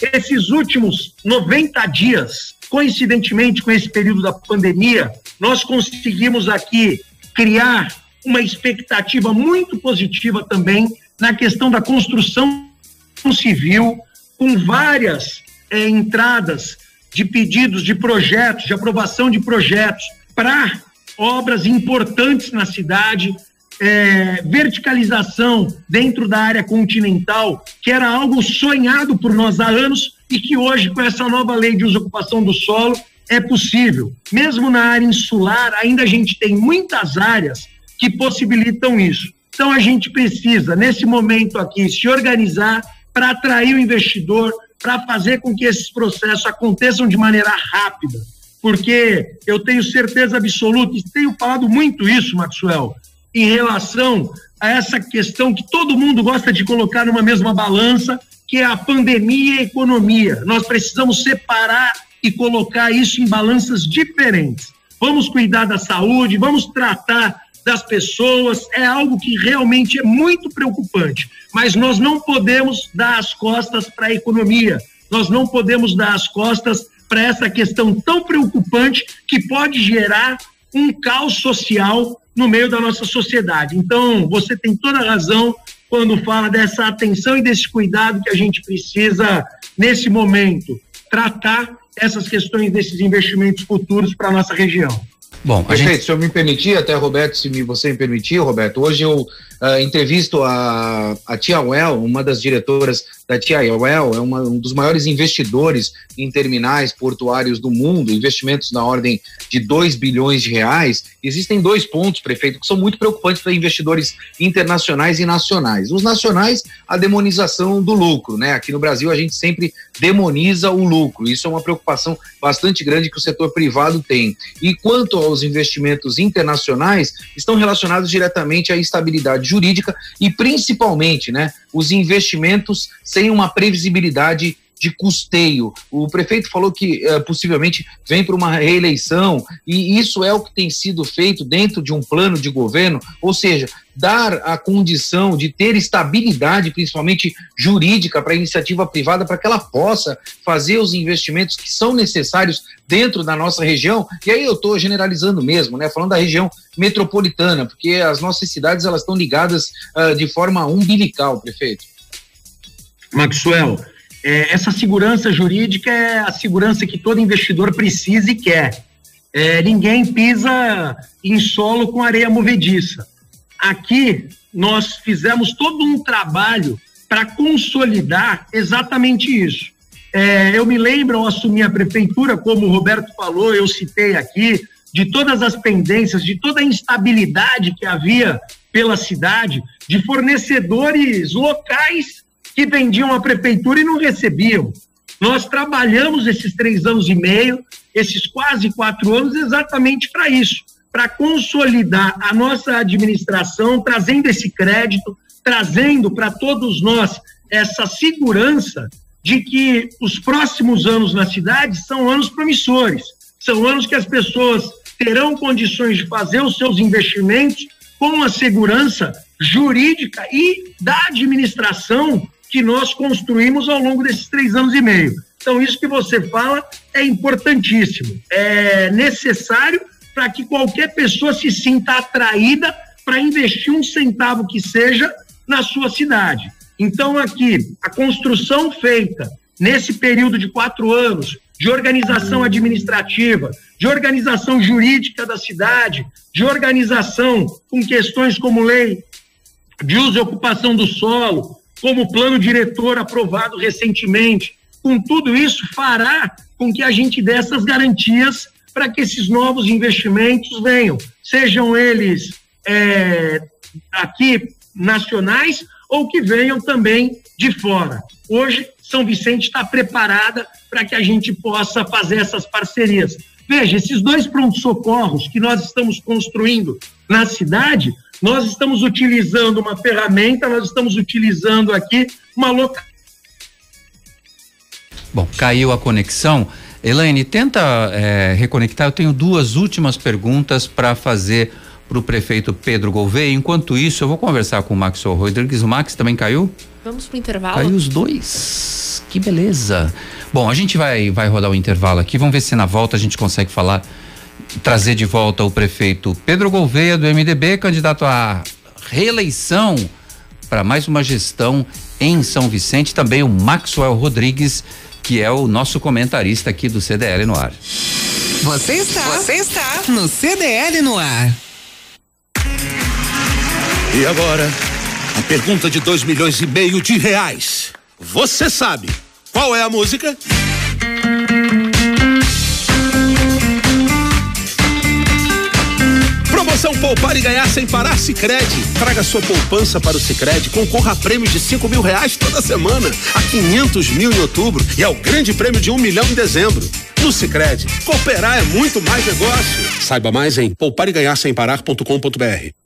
S6: esses últimos 90 dias, coincidentemente com esse período da pandemia, nós conseguimos aqui criar uma expectativa muito positiva também na questão da construção civil, com várias é, entradas de pedidos de projetos, de aprovação de projetos para obras importantes na cidade, é, verticalização dentro da área continental, que era algo sonhado por nós há anos e que hoje, com essa nova lei de uso e ocupação do solo, é possível. Mesmo na área insular, ainda a gente tem muitas áreas que possibilitam isso. Então, a gente precisa, nesse momento aqui, se organizar para atrair o investidor, para fazer com que esses processos aconteçam de maneira rápida. Porque eu tenho certeza absoluta, e tenho falado muito isso, Maxwell, em relação a essa questão que todo mundo gosta de colocar numa mesma balança, que é a pandemia e a economia. Nós precisamos separar e colocar isso em balanças diferentes. Vamos cuidar da saúde, vamos tratar das pessoas, é algo que realmente é muito preocupante. Mas nós não podemos dar as costas para a economia, nós não podemos dar as costas para essa questão tão preocupante que pode gerar um caos social no meio da nossa sociedade. Então, você tem toda a razão quando fala dessa atenção e desse cuidado que a gente precisa, nesse momento, tratar essas questões desses investimentos futuros para a nossa região.
S7: Bom, a Perfeito, gente... se eu me permitir, até Roberto, se me, você me permitir, Roberto, hoje eu uh, entrevisto a, a Tia Well, uma das diretoras da Tia Well, é uma, um dos maiores investidores em terminais portuários do mundo, investimentos na ordem de 2 bilhões de reais. Existem dois pontos, prefeito, que são muito preocupantes para investidores internacionais e nacionais. Os nacionais, a demonização do lucro, né? Aqui no Brasil a gente sempre demoniza o lucro. Isso é uma preocupação bastante grande que o setor privado tem. E quanto aos investimentos internacionais, estão relacionados diretamente à estabilidade jurídica e principalmente, né, os investimentos sem uma previsibilidade de custeio. O prefeito falou que uh, possivelmente vem para uma reeleição e isso é o que tem sido feito dentro de um plano de governo, ou seja, dar a condição de ter estabilidade, principalmente jurídica, para a iniciativa privada, para que ela possa fazer os investimentos que são necessários dentro da nossa região. E aí eu estou generalizando mesmo, né? Falando da região metropolitana, porque as nossas cidades elas estão ligadas uh, de forma umbilical, prefeito.
S6: Maxwell, é, essa segurança jurídica é a segurança que todo investidor precisa e quer. É, ninguém pisa em solo com areia movediça. Aqui nós fizemos todo um trabalho para consolidar exatamente isso. É, eu me lembro ao assumir a prefeitura, como o Roberto falou, eu citei aqui, de todas as pendências, de toda a instabilidade que havia pela cidade, de fornecedores locais que vendiam à prefeitura e não recebiam. Nós trabalhamos esses três anos e meio, esses quase quatro anos, exatamente para isso, para consolidar a nossa administração, trazendo esse crédito, trazendo para todos nós essa segurança de que os próximos anos na cidade são anos promissores, são anos que as pessoas terão condições de fazer os seus investimentos com a segurança jurídica e da administração que nós construímos ao longo desses três anos e meio. Então, isso que você fala é importantíssimo, é necessário para que qualquer pessoa se sinta atraída para investir um centavo que seja na sua cidade. Então, aqui, a construção feita nesse período de quatro anos de organização administrativa, de organização jurídica da cidade, de organização com questões como lei de uso e ocupação do solo, como plano diretor aprovado recentemente. Com tudo isso, fará com que a gente dê essas garantias para que esses novos investimentos venham, sejam eles é, aqui nacionais ou que venham também de fora. Hoje, São Vicente está preparada para que a gente possa fazer essas parcerias. Veja, esses dois prontos-socorros que nós estamos construindo na cidade nós estamos utilizando uma ferramenta, nós estamos utilizando aqui uma local.
S3: Bom, caiu a conexão. Elaine, tenta é, reconectar. Eu tenho duas últimas perguntas para fazer para o prefeito Pedro Gouveia. Enquanto isso, eu vou conversar com o Max Rodrigues. O Max também caiu?
S4: Vamos para o intervalo.
S3: Caiu os dois. Que beleza. Bom, a gente vai, vai rodar o intervalo aqui. Vamos ver se na volta a gente consegue falar trazer de volta o prefeito Pedro Gouveia, do MDB, candidato à reeleição para mais uma gestão em São Vicente. Também o Maxwell Rodrigues, que é o nosso comentarista aqui do CDL no ar.
S2: Você está, você está no CDL no ar.
S8: E agora, a pergunta de dois milhões e meio de reais. Você sabe qual é a música? Promoção Poupar e Ganhar Sem Parar Sicredi. Traga sua poupança para o Sicredi, concorra a prêmios de cinco mil reais toda semana, a quinhentos mil em outubro e ao grande prêmio de um milhão em dezembro. No Sicredi, cooperar é muito mais negócio. Saiba mais em poupareganharsemparar.com.br.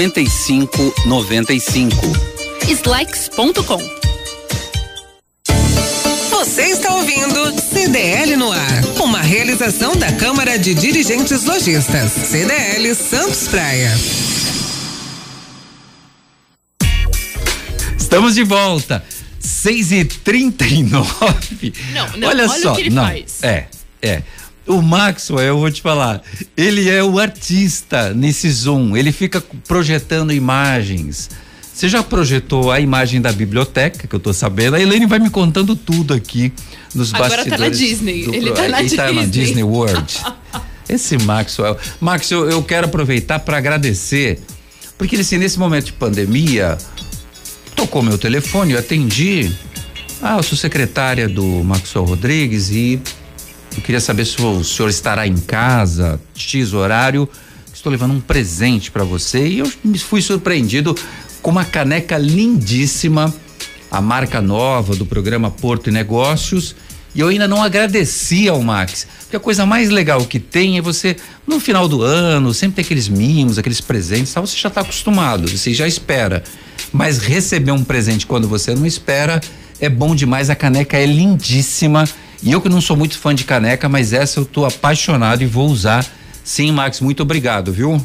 S9: 95.
S4: Slex.com
S2: você está ouvindo CDL no ar, uma realização da Câmara de Dirigentes Lojistas, CDL Santos Praia.
S3: Estamos de volta. 6 e 39
S4: Não, não, olha, olha só. o que ele não, faz.
S3: É, é. O Maxwell, eu vou te falar, ele é o artista nesse Zoom. Ele fica projetando imagens você já projetou a imagem da biblioteca, que eu tô sabendo. A Elaine vai me contando tudo aqui nos
S4: Agora
S3: bastidores.
S4: Agora tá na Disney. Do... Ele tá na, Ele Disney. tá na
S3: Disney World. Esse Maxwell. Max, eu, eu quero aproveitar para agradecer, porque assim, nesse momento de pandemia, tocou meu telefone, eu atendi. Ah, eu sou secretária do Maxwell Rodrigues e eu queria saber se o senhor estará em casa, X horário. Estou levando um presente para você e eu fui surpreendido com uma caneca lindíssima, a marca nova do programa Porto e Negócios. E eu ainda não agradeci ao Max, porque a coisa mais legal que tem é você, no final do ano, sempre tem aqueles mimos, aqueles presentes, tal, você já está acostumado, você já espera. Mas receber um presente quando você não espera é bom demais, a caneca é lindíssima. E eu que não sou muito fã de caneca, mas essa eu tô apaixonado e vou usar. Sim, Max, muito obrigado, viu?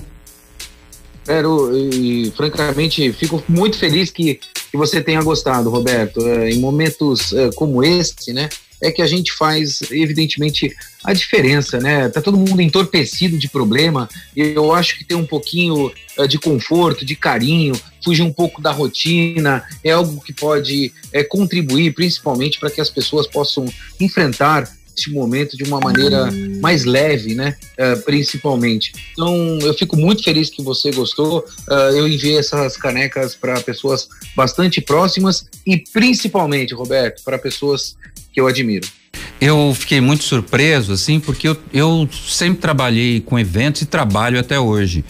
S7: Espero e, francamente, fico muito feliz que, que você tenha gostado, Roberto. É, em momentos é, como esse, né? É que a gente faz, evidentemente, a diferença, né? Tá todo mundo entorpecido de problema e eu acho que tem um pouquinho é, de conforto, de carinho, fugir um pouco da rotina, é algo que pode é, contribuir principalmente para que as pessoas possam enfrentar este momento de uma maneira mais leve, né? Uh, principalmente. Então, eu fico muito feliz que você gostou. Uh, eu enviei essas canecas para pessoas bastante próximas e principalmente, Roberto, para pessoas que eu admiro.
S3: Eu fiquei muito surpreso, assim, porque eu, eu sempre trabalhei com eventos e trabalho até hoje.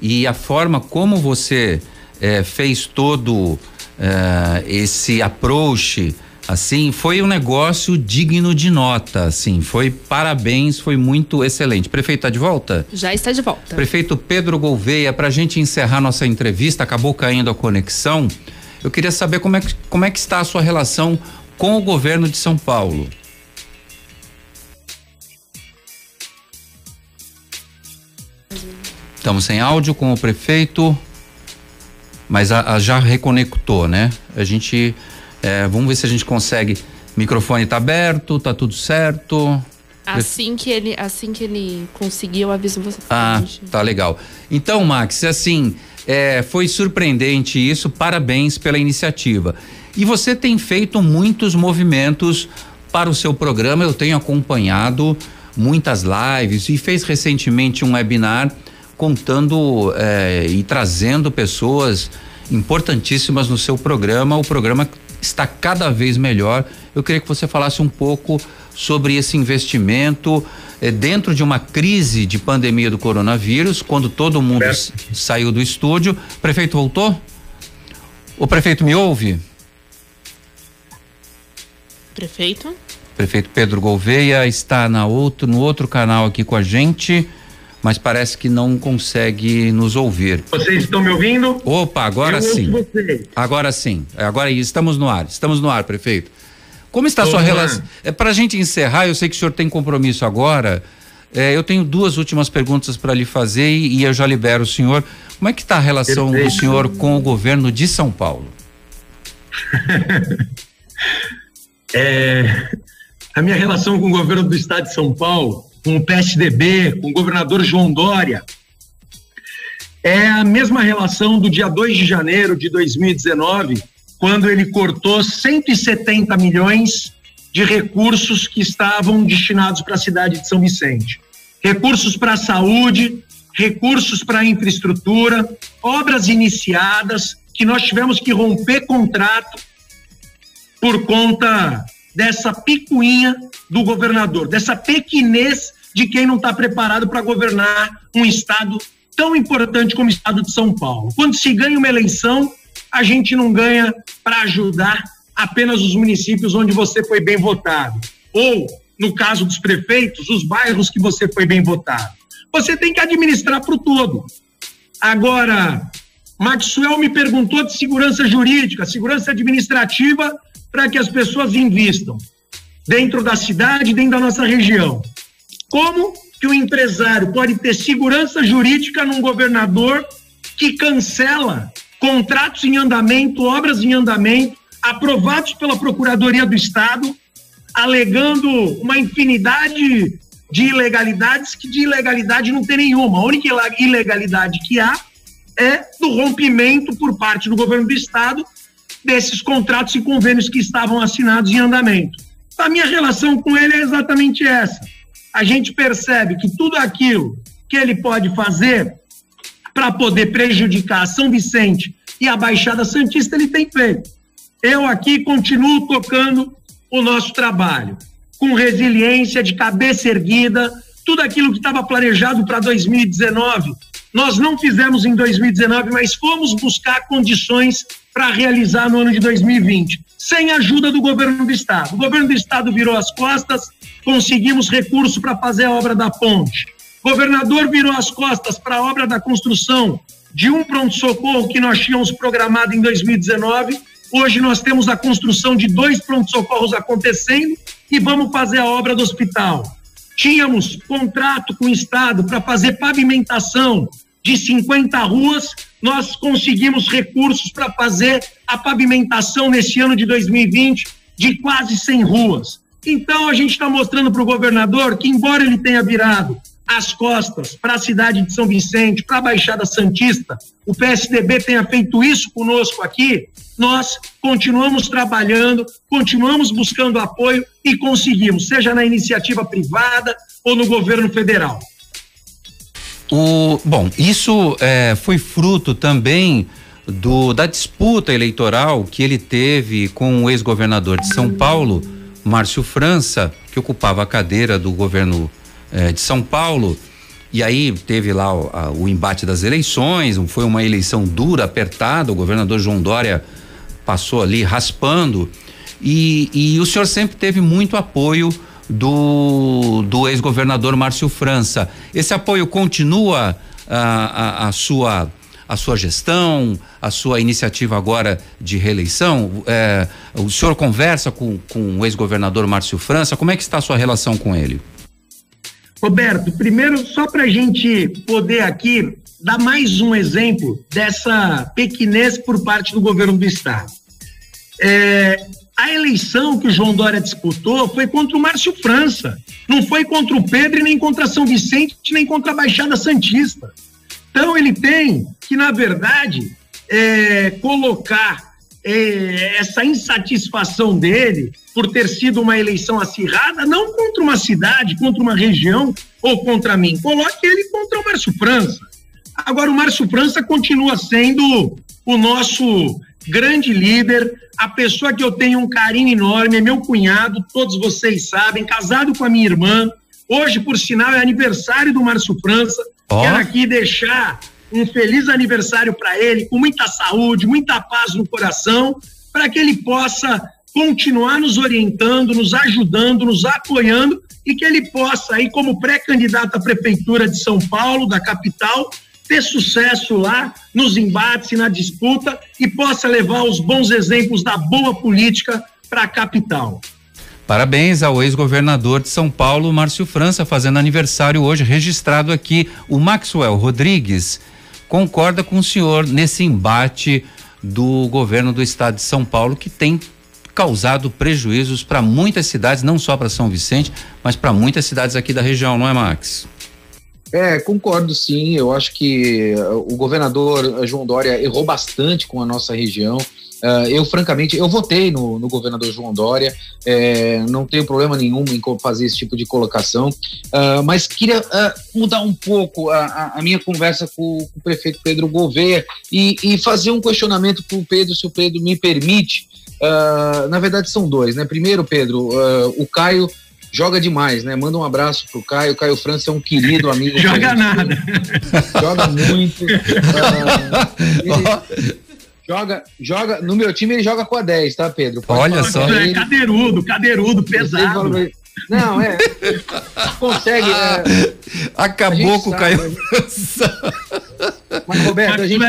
S3: E a forma como você eh, fez todo eh, esse approach assim, foi um negócio digno de nota, assim, foi parabéns, foi muito excelente. Prefeito está de volta?
S4: Já está de volta.
S3: Prefeito Pedro Gouveia, para a gente encerrar nossa entrevista, acabou caindo a conexão. Eu queria saber como é que, como é que está a sua relação com o governo de São Paulo. Estamos sem áudio com o prefeito, mas a, a já reconectou, né? A gente é, vamos ver se a gente consegue. Microfone tá aberto, tá tudo certo.
S4: Assim que ele, assim que ele conseguir, eu aviso você.
S3: Ah, tá legal. Então, Max, assim, é, foi surpreendente isso. Parabéns pela iniciativa. E você tem feito muitos movimentos para o seu programa. Eu tenho acompanhado muitas lives e fez recentemente um webinar contando é, e trazendo pessoas importantíssimas no seu programa. O programa está cada vez melhor. Eu queria que você falasse um pouco sobre esse investimento eh, dentro de uma crise de pandemia do coronavírus, quando todo mundo saiu do estúdio. Prefeito voltou? O prefeito me ouve?
S4: Prefeito?
S3: Prefeito Pedro Gouveia está na outro, no outro canal aqui com a gente mas parece que não consegue nos ouvir.
S6: Vocês estão me ouvindo?
S3: Opa, agora Eu sim. Agora sim. Agora estamos no ar. Estamos no ar, prefeito. Como está a sua relação? É para a gente encerrar, eu sei que o senhor tem compromisso agora. É, eu tenho duas últimas perguntas para lhe fazer e, e, eu já libero o senhor. Como é que está a relação Perfeito. do senhor com o governo de São Paulo?
S6: é, a minha relação com o governo do estado de São Paulo, com o PSDB, com o governador João Dória, é a mesma relação do dia 2 de janeiro de 2019, quando ele cortou 170 milhões de recursos que estavam destinados para a cidade de São Vicente. Recursos para a saúde, recursos para a infraestrutura, obras iniciadas que nós tivemos que romper contrato por conta dessa picuinha do governador, dessa pequenez de quem não está preparado para governar um estado tão importante como o estado de São Paulo. Quando se ganha uma eleição, a gente não ganha para ajudar apenas os municípios onde você foi bem votado. Ou, no caso dos prefeitos, os bairros que você foi bem votado. Você tem que administrar para o todo. Agora, Maxwell me perguntou de segurança jurídica, segurança administrativa para que as pessoas invistam dentro da cidade, dentro da nossa região. Como que o empresário pode ter segurança jurídica num governador que cancela contratos em andamento, obras em andamento, aprovados pela Procuradoria do Estado, alegando uma infinidade de ilegalidades que de ilegalidade não tem nenhuma. A única ilegalidade que há é do rompimento por parte do governo do Estado desses contratos e convênios que estavam assinados em andamento. A minha relação com ele é exatamente essa. A gente percebe que tudo aquilo que ele pode fazer para poder prejudicar São Vicente e a Baixada Santista, ele tem feito. Eu aqui continuo tocando o nosso trabalho, com resiliência, de cabeça erguida, tudo aquilo que estava planejado para 2019, nós não fizemos em 2019, mas fomos buscar condições para realizar no ano de 2020, sem ajuda do governo do estado. O governo do estado virou as costas, conseguimos recurso para fazer a obra da ponte. O governador virou as costas para a obra da construção de um pronto-socorro que nós tínhamos programado em 2019. Hoje nós temos a construção de dois pronto-socorros acontecendo e vamos fazer a obra do hospital. Tínhamos contrato com o Estado para fazer pavimentação de 50 ruas nós conseguimos recursos para fazer a pavimentação nesse ano de 2020 de quase 100 ruas. Então a gente está mostrando para o governador que, embora ele tenha virado as costas para a cidade de São Vicente, para a Baixada Santista, o PSDB tenha feito isso conosco aqui, nós continuamos trabalhando, continuamos buscando apoio e conseguimos, seja na iniciativa privada ou no governo federal.
S3: O, bom, isso é, foi fruto também do, da disputa eleitoral que ele teve com o ex-governador de São Paulo, Márcio França, que ocupava a cadeira do governo é, de São Paulo. E aí teve lá o, a, o embate das eleições, foi uma eleição dura, apertada, o governador João Dória passou ali raspando. E, e o senhor sempre teve muito apoio do, do ex-governador Márcio França. Esse apoio continua a, a, a, sua a sua gestão, a sua iniciativa agora de reeleição? É, o senhor conversa com, com o ex-governador Márcio França? Como é que está a sua relação com ele?
S6: Roberto, primeiro, só para a gente poder aqui dar mais um exemplo dessa pequenez por parte do governo do Estado. É, a eleição que o João Dória disputou foi contra o Márcio França. Não foi contra o Pedro, nem contra São Vicente, nem contra a Baixada Santista. Então ele tem que, na verdade, é, colocar é, essa insatisfação dele por ter sido uma eleição acirrada, não contra uma cidade, contra uma região ou contra mim. Coloque ele contra o Márcio França. Agora, o Márcio França continua sendo o nosso grande líder, a pessoa que eu tenho um carinho enorme, é meu cunhado, todos vocês sabem, casado com a minha irmã. Hoje, por sinal, é aniversário do Márcio França. Oh. Quero aqui deixar um feliz aniversário para ele, com muita saúde, muita paz no coração, para que ele possa continuar nos orientando, nos ajudando, nos apoiando e que ele possa, aí, como pré-candidato à Prefeitura de São Paulo, da capital, ter sucesso lá nos embates e na disputa e possa levar os bons exemplos da boa política para a capital.
S3: Parabéns ao ex-governador de São Paulo, Márcio França, fazendo aniversário hoje, registrado aqui. O Maxwell Rodrigues concorda com o senhor nesse embate do governo do estado de São Paulo, que tem causado prejuízos para muitas cidades, não só para São Vicente, mas para muitas cidades aqui da região, não é, Max?
S7: É, concordo sim. Eu acho que o governador João Dória errou bastante com a nossa região. Uh, eu, francamente, eu votei no, no governador João Dória, é, não tenho problema nenhum em fazer esse tipo de colocação, uh, mas queria uh, mudar um pouco a, a, minha conversa com, com, o prefeito Pedro Gouveia e, e fazer um questionamento para o Pedro, se o Pedro me permite. na verdade, são dois, né? Primeiro, Pedro, o Caio joga demais, né? Manda um abraço pro Caio. O Caio França é um querido amigo.
S6: joga nada.
S7: Joga muito. Uh, Joga, joga, no meu time ele joga com a 10, tá, Pedro?
S3: Pode Olha só.
S6: É cadeirudo, cadeirudo, pesado.
S7: Não, é. Consegue. É,
S3: Acabou com o Caio.
S6: Mas, Roberto, a gente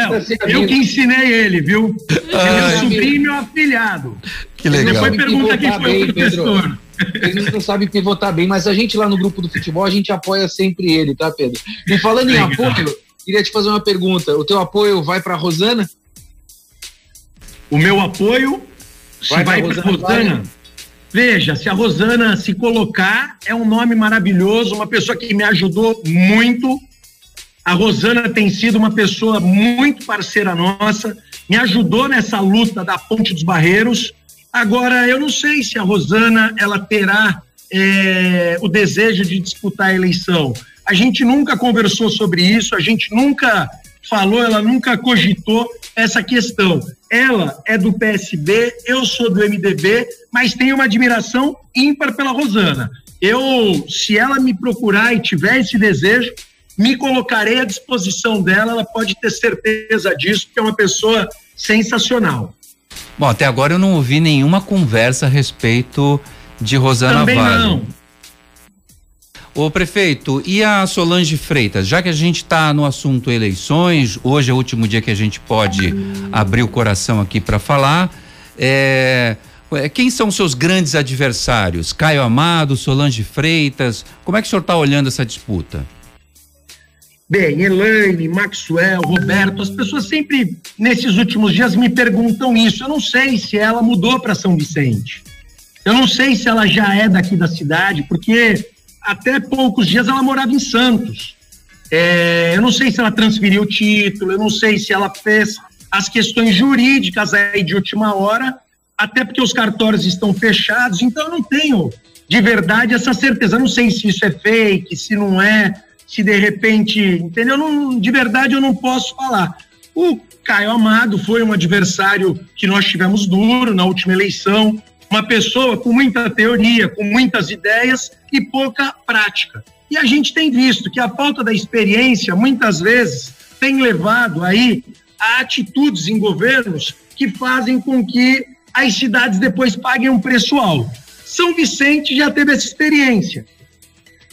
S6: Eu que ensinei ele, viu? Ele é meu sobrinho e meu afilhado.
S3: Que legal.
S6: Depois pergunta quem foi bem, o professor. Pedro.
S7: Eles não sabem quem votar bem, mas a gente lá no grupo do futebol, a gente apoia sempre ele, tá, Pedro? E falando em apoio, queria te fazer uma pergunta. O teu apoio vai para Rosana?
S6: O meu apoio vai, vai para Rosana. Rosana. Veja, se a Rosana se colocar, é um nome maravilhoso, uma pessoa que me ajudou muito. A Rosana tem sido uma pessoa muito parceira nossa, me ajudou nessa luta da Ponte dos Barreiros. Agora, eu não sei se a Rosana ela terá é, o desejo de disputar a eleição. A gente nunca conversou sobre isso, a gente nunca falou, ela nunca cogitou essa questão. Ela é do PSB, eu sou do MDB, mas tenho uma admiração ímpar pela Rosana. Eu, se ela me procurar e tiver esse desejo, me colocarei à disposição dela, ela pode ter certeza disso, porque é uma pessoa sensacional.
S3: Bom, até agora eu não ouvi nenhuma conversa a respeito de Rosana
S6: Também
S3: Vale.
S6: Não.
S3: Ô prefeito, e a Solange Freitas? Já que a gente está no assunto eleições, hoje é o último dia que a gente pode abrir o coração aqui para falar. É, é, quem são seus grandes adversários? Caio Amado, Solange Freitas? Como é que o senhor está olhando essa disputa?
S6: Bem, Elaine, Maxwell, Roberto, as pessoas sempre nesses últimos dias me perguntam isso. Eu não sei se ela mudou para São Vicente. Eu não sei se ela já é daqui da cidade, porque até poucos dias ela morava em Santos. É, eu não sei se ela transferiu o título, eu não sei se ela fez as questões jurídicas aí de última hora, até porque os cartórios estão fechados, então eu não tenho de verdade essa certeza. Eu não sei se isso é fake, se não é, se de repente, entendeu? Não, de verdade eu não posso falar. O Caio Amado foi um adversário que nós tivemos duro na última eleição, uma pessoa com muita teoria, com muitas ideias e pouca prática. E a gente tem visto que a falta da experiência, muitas vezes, tem levado aí a atitudes em governos que fazem com que as cidades depois paguem um preço alto. São Vicente já teve essa experiência.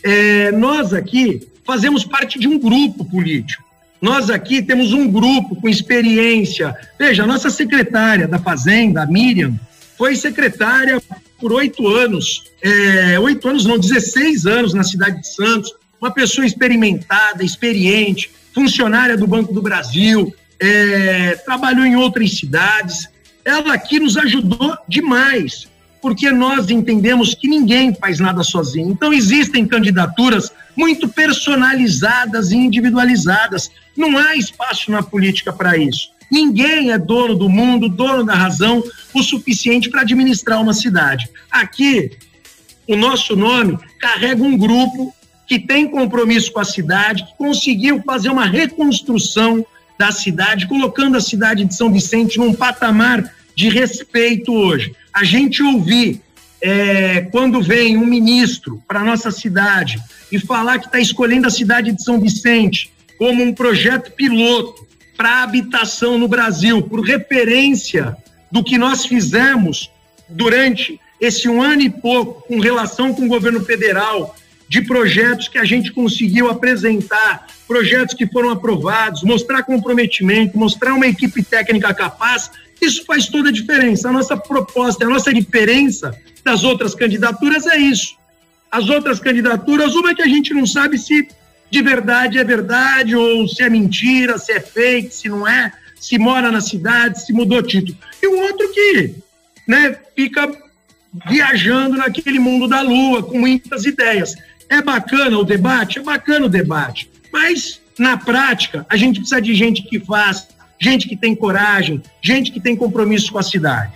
S6: É, nós aqui fazemos parte de um grupo político. Nós aqui temos um grupo com experiência. Veja, a nossa secretária da Fazenda, a Miriam, foi secretária por oito anos, é, oito anos não, 16 anos na cidade de Santos, uma pessoa experimentada, experiente, funcionária do Banco do Brasil, é, trabalhou em outras cidades. Ela aqui nos ajudou demais, porque nós entendemos que ninguém faz nada sozinho. Então, existem candidaturas muito personalizadas e individualizadas. Não há espaço na política para isso. Ninguém é dono do mundo, dono da razão o suficiente para administrar uma cidade. Aqui, o nosso nome carrega um grupo que tem compromisso com a cidade, que conseguiu fazer uma reconstrução da cidade, colocando a cidade de São Vicente num patamar de respeito hoje. A gente ouvir é, quando vem um ministro para nossa cidade e falar que está escolhendo a cidade de São Vicente como um projeto piloto para habitação no Brasil, por referência do que nós fizemos durante esse um ano e pouco com relação com o governo federal de projetos que a gente conseguiu apresentar, projetos que foram aprovados, mostrar comprometimento, mostrar uma equipe técnica capaz, isso faz toda a diferença. A nossa proposta, a nossa diferença das outras candidaturas é isso. As outras candidaturas, uma é que a gente não sabe se de verdade é verdade ou se é mentira, se é fake, se não é, se mora na cidade, se mudou título. E o outro que né, fica viajando naquele mundo da lua com muitas ideias. É bacana o debate? É bacana o debate. Mas, na prática, a gente precisa de gente que faz, gente que tem coragem, gente que tem compromisso com a cidade.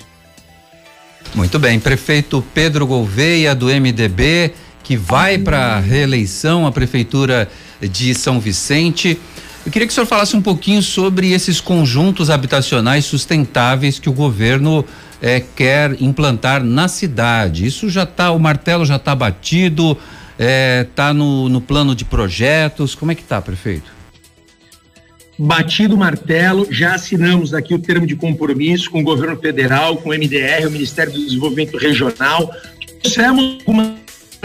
S3: Muito bem. Prefeito Pedro Gouveia, do MDB, que vai para a reeleição à Prefeitura de São Vicente. Eu queria que o senhor falasse um pouquinho sobre esses conjuntos habitacionais sustentáveis que o governo é, quer implantar na cidade. Isso já está, o martelo já está batido, está tá no, no plano de projetos. Como é que está, prefeito?
S6: Batido o martelo, já assinamos aqui o termo de compromisso com o governo federal, com o MDR, o Ministério do Desenvolvimento Regional. Trouxemos algumas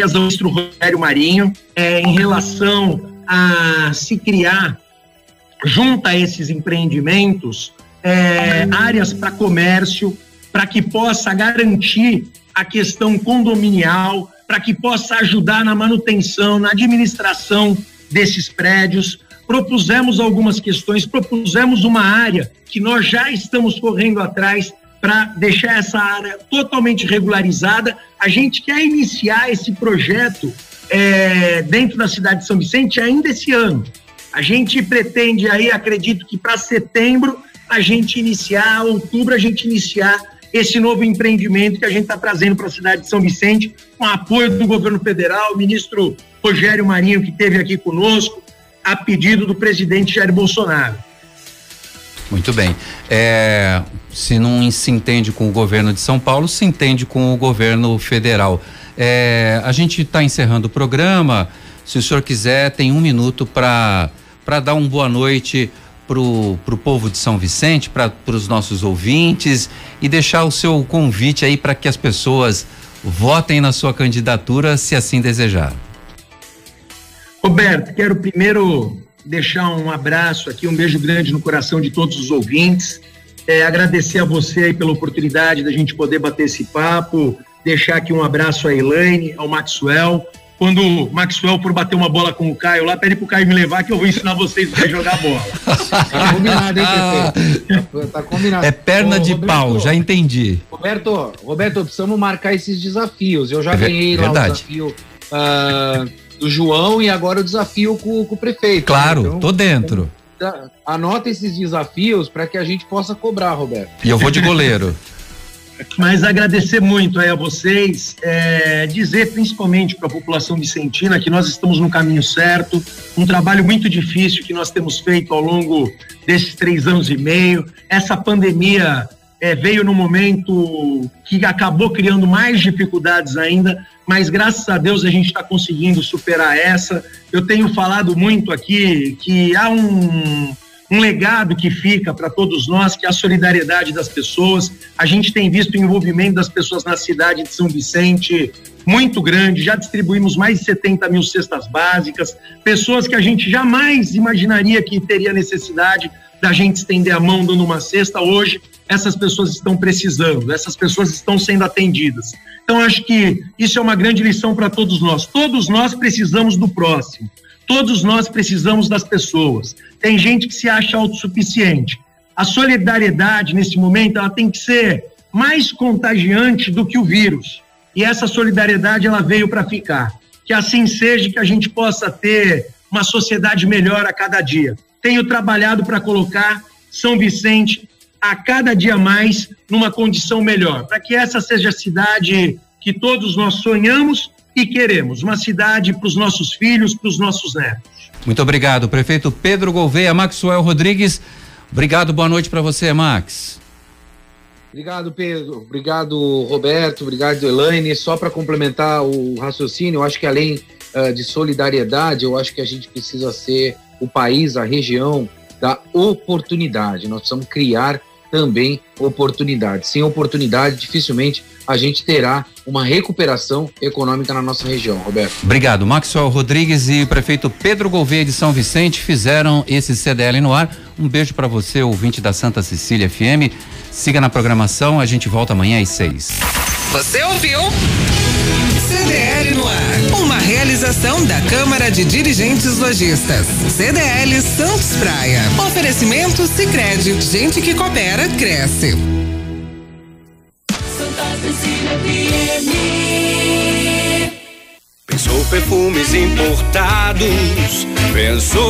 S6: ao ministro Rogério Marinho é, em relação a se criar, junto a esses empreendimentos, é, áreas para comércio, para que possa garantir a questão condominial, para que possa ajudar na manutenção, na administração desses prédios. Propusemos algumas questões, propusemos uma área que nós já estamos correndo atrás para deixar essa área totalmente regularizada. A gente quer iniciar esse projeto é, dentro da cidade de São Vicente ainda esse ano. A gente pretende aí, acredito que para setembro, a gente iniciar, outubro, a gente iniciar esse novo empreendimento que a gente está trazendo para a cidade de São Vicente, com apoio do governo federal, o ministro Rogério Marinho, que esteve aqui conosco, a pedido do presidente Jair Bolsonaro.
S3: Muito bem. É, se não se entende com o governo de São Paulo, se entende com o governo federal. É, a gente está encerrando o programa. Se o senhor quiser, tem um minuto para dar uma boa noite pro, pro povo de São Vicente, para os nossos ouvintes e deixar o seu convite aí para que as pessoas votem na sua candidatura, se assim desejar.
S6: Roberto, quero primeiro deixar um abraço aqui, um beijo grande no coração de todos os ouvintes. É, agradecer a você aí pela oportunidade da gente poder bater esse papo, deixar aqui um abraço a Elaine, ao Maxwell, quando o Maxwell for bater uma bola com o Caio lá, pede pro Caio me levar que eu vou ensinar vocês a jogar bola.
S7: Tá combinado, hein, Pepe?
S3: Tá, tá, combinado. É perna Ô, de Roberto, pau, já entendi.
S7: Roberto, Roberto, precisamos marcar esses desafios. Eu já é ganhei lá o desafio uh, do João e agora o desafio com, com o prefeito.
S3: Claro, né? então, tô dentro.
S7: Então, anota esses desafios para que a gente possa cobrar, Roberto.
S3: E eu vou de goleiro.
S6: Mas agradecer muito aí a vocês, é, dizer principalmente para a população vicentina que nós estamos no caminho certo, um trabalho muito difícil que nós temos feito ao longo desses três anos e meio. Essa pandemia é, veio no momento que acabou criando mais dificuldades ainda, mas graças a Deus a gente está conseguindo superar essa. Eu tenho falado muito aqui que há um um legado que fica para todos nós, que é a solidariedade das pessoas. A gente tem visto o envolvimento das pessoas na cidade de São Vicente muito grande, já distribuímos mais de 70 mil cestas básicas, pessoas que a gente jamais imaginaria que teria necessidade da gente estender a mão dando uma cesta, hoje essas pessoas estão precisando, essas pessoas estão sendo atendidas. Então, acho que isso é uma grande lição para todos nós. Todos nós precisamos do próximo. Todos nós precisamos das pessoas. Tem gente que se acha autossuficiente. A solidariedade, nesse momento, ela tem que ser mais contagiante do que o vírus. E essa solidariedade, ela veio para ficar. Que assim seja, que a gente possa ter uma sociedade melhor a cada dia. Tenho trabalhado para colocar São Vicente a cada dia mais numa condição melhor, para que essa seja a cidade que todos nós sonhamos e queremos uma cidade para os nossos filhos, para os nossos netos.
S3: Muito obrigado, prefeito Pedro Gouveia, Maxwell Rodrigues. Obrigado, boa noite para você, Max.
S7: Obrigado, Pedro. Obrigado, Roberto. Obrigado, Elaine. Só para complementar o raciocínio, eu acho que além uh, de solidariedade, eu acho que a gente precisa ser o país, a região da oportunidade. Nós precisamos criar também oportunidade. Sem oportunidade, dificilmente a gente terá uma recuperação econômica na nossa região, Roberto.
S3: Obrigado. Maxwell Rodrigues e o prefeito Pedro Gouveia de São Vicente fizeram esse CDL no ar. Um beijo para você, ouvinte da Santa Cecília FM. Siga na programação, a gente volta amanhã às seis.
S2: Você ouviu? CDL da Câmara de Dirigentes Lojistas. CDL Santos Praia. Oferecimento Sicredi. Gente que coopera cresce.
S10: Santa Cecília FM.
S11: Pensou perfumes importados, pensou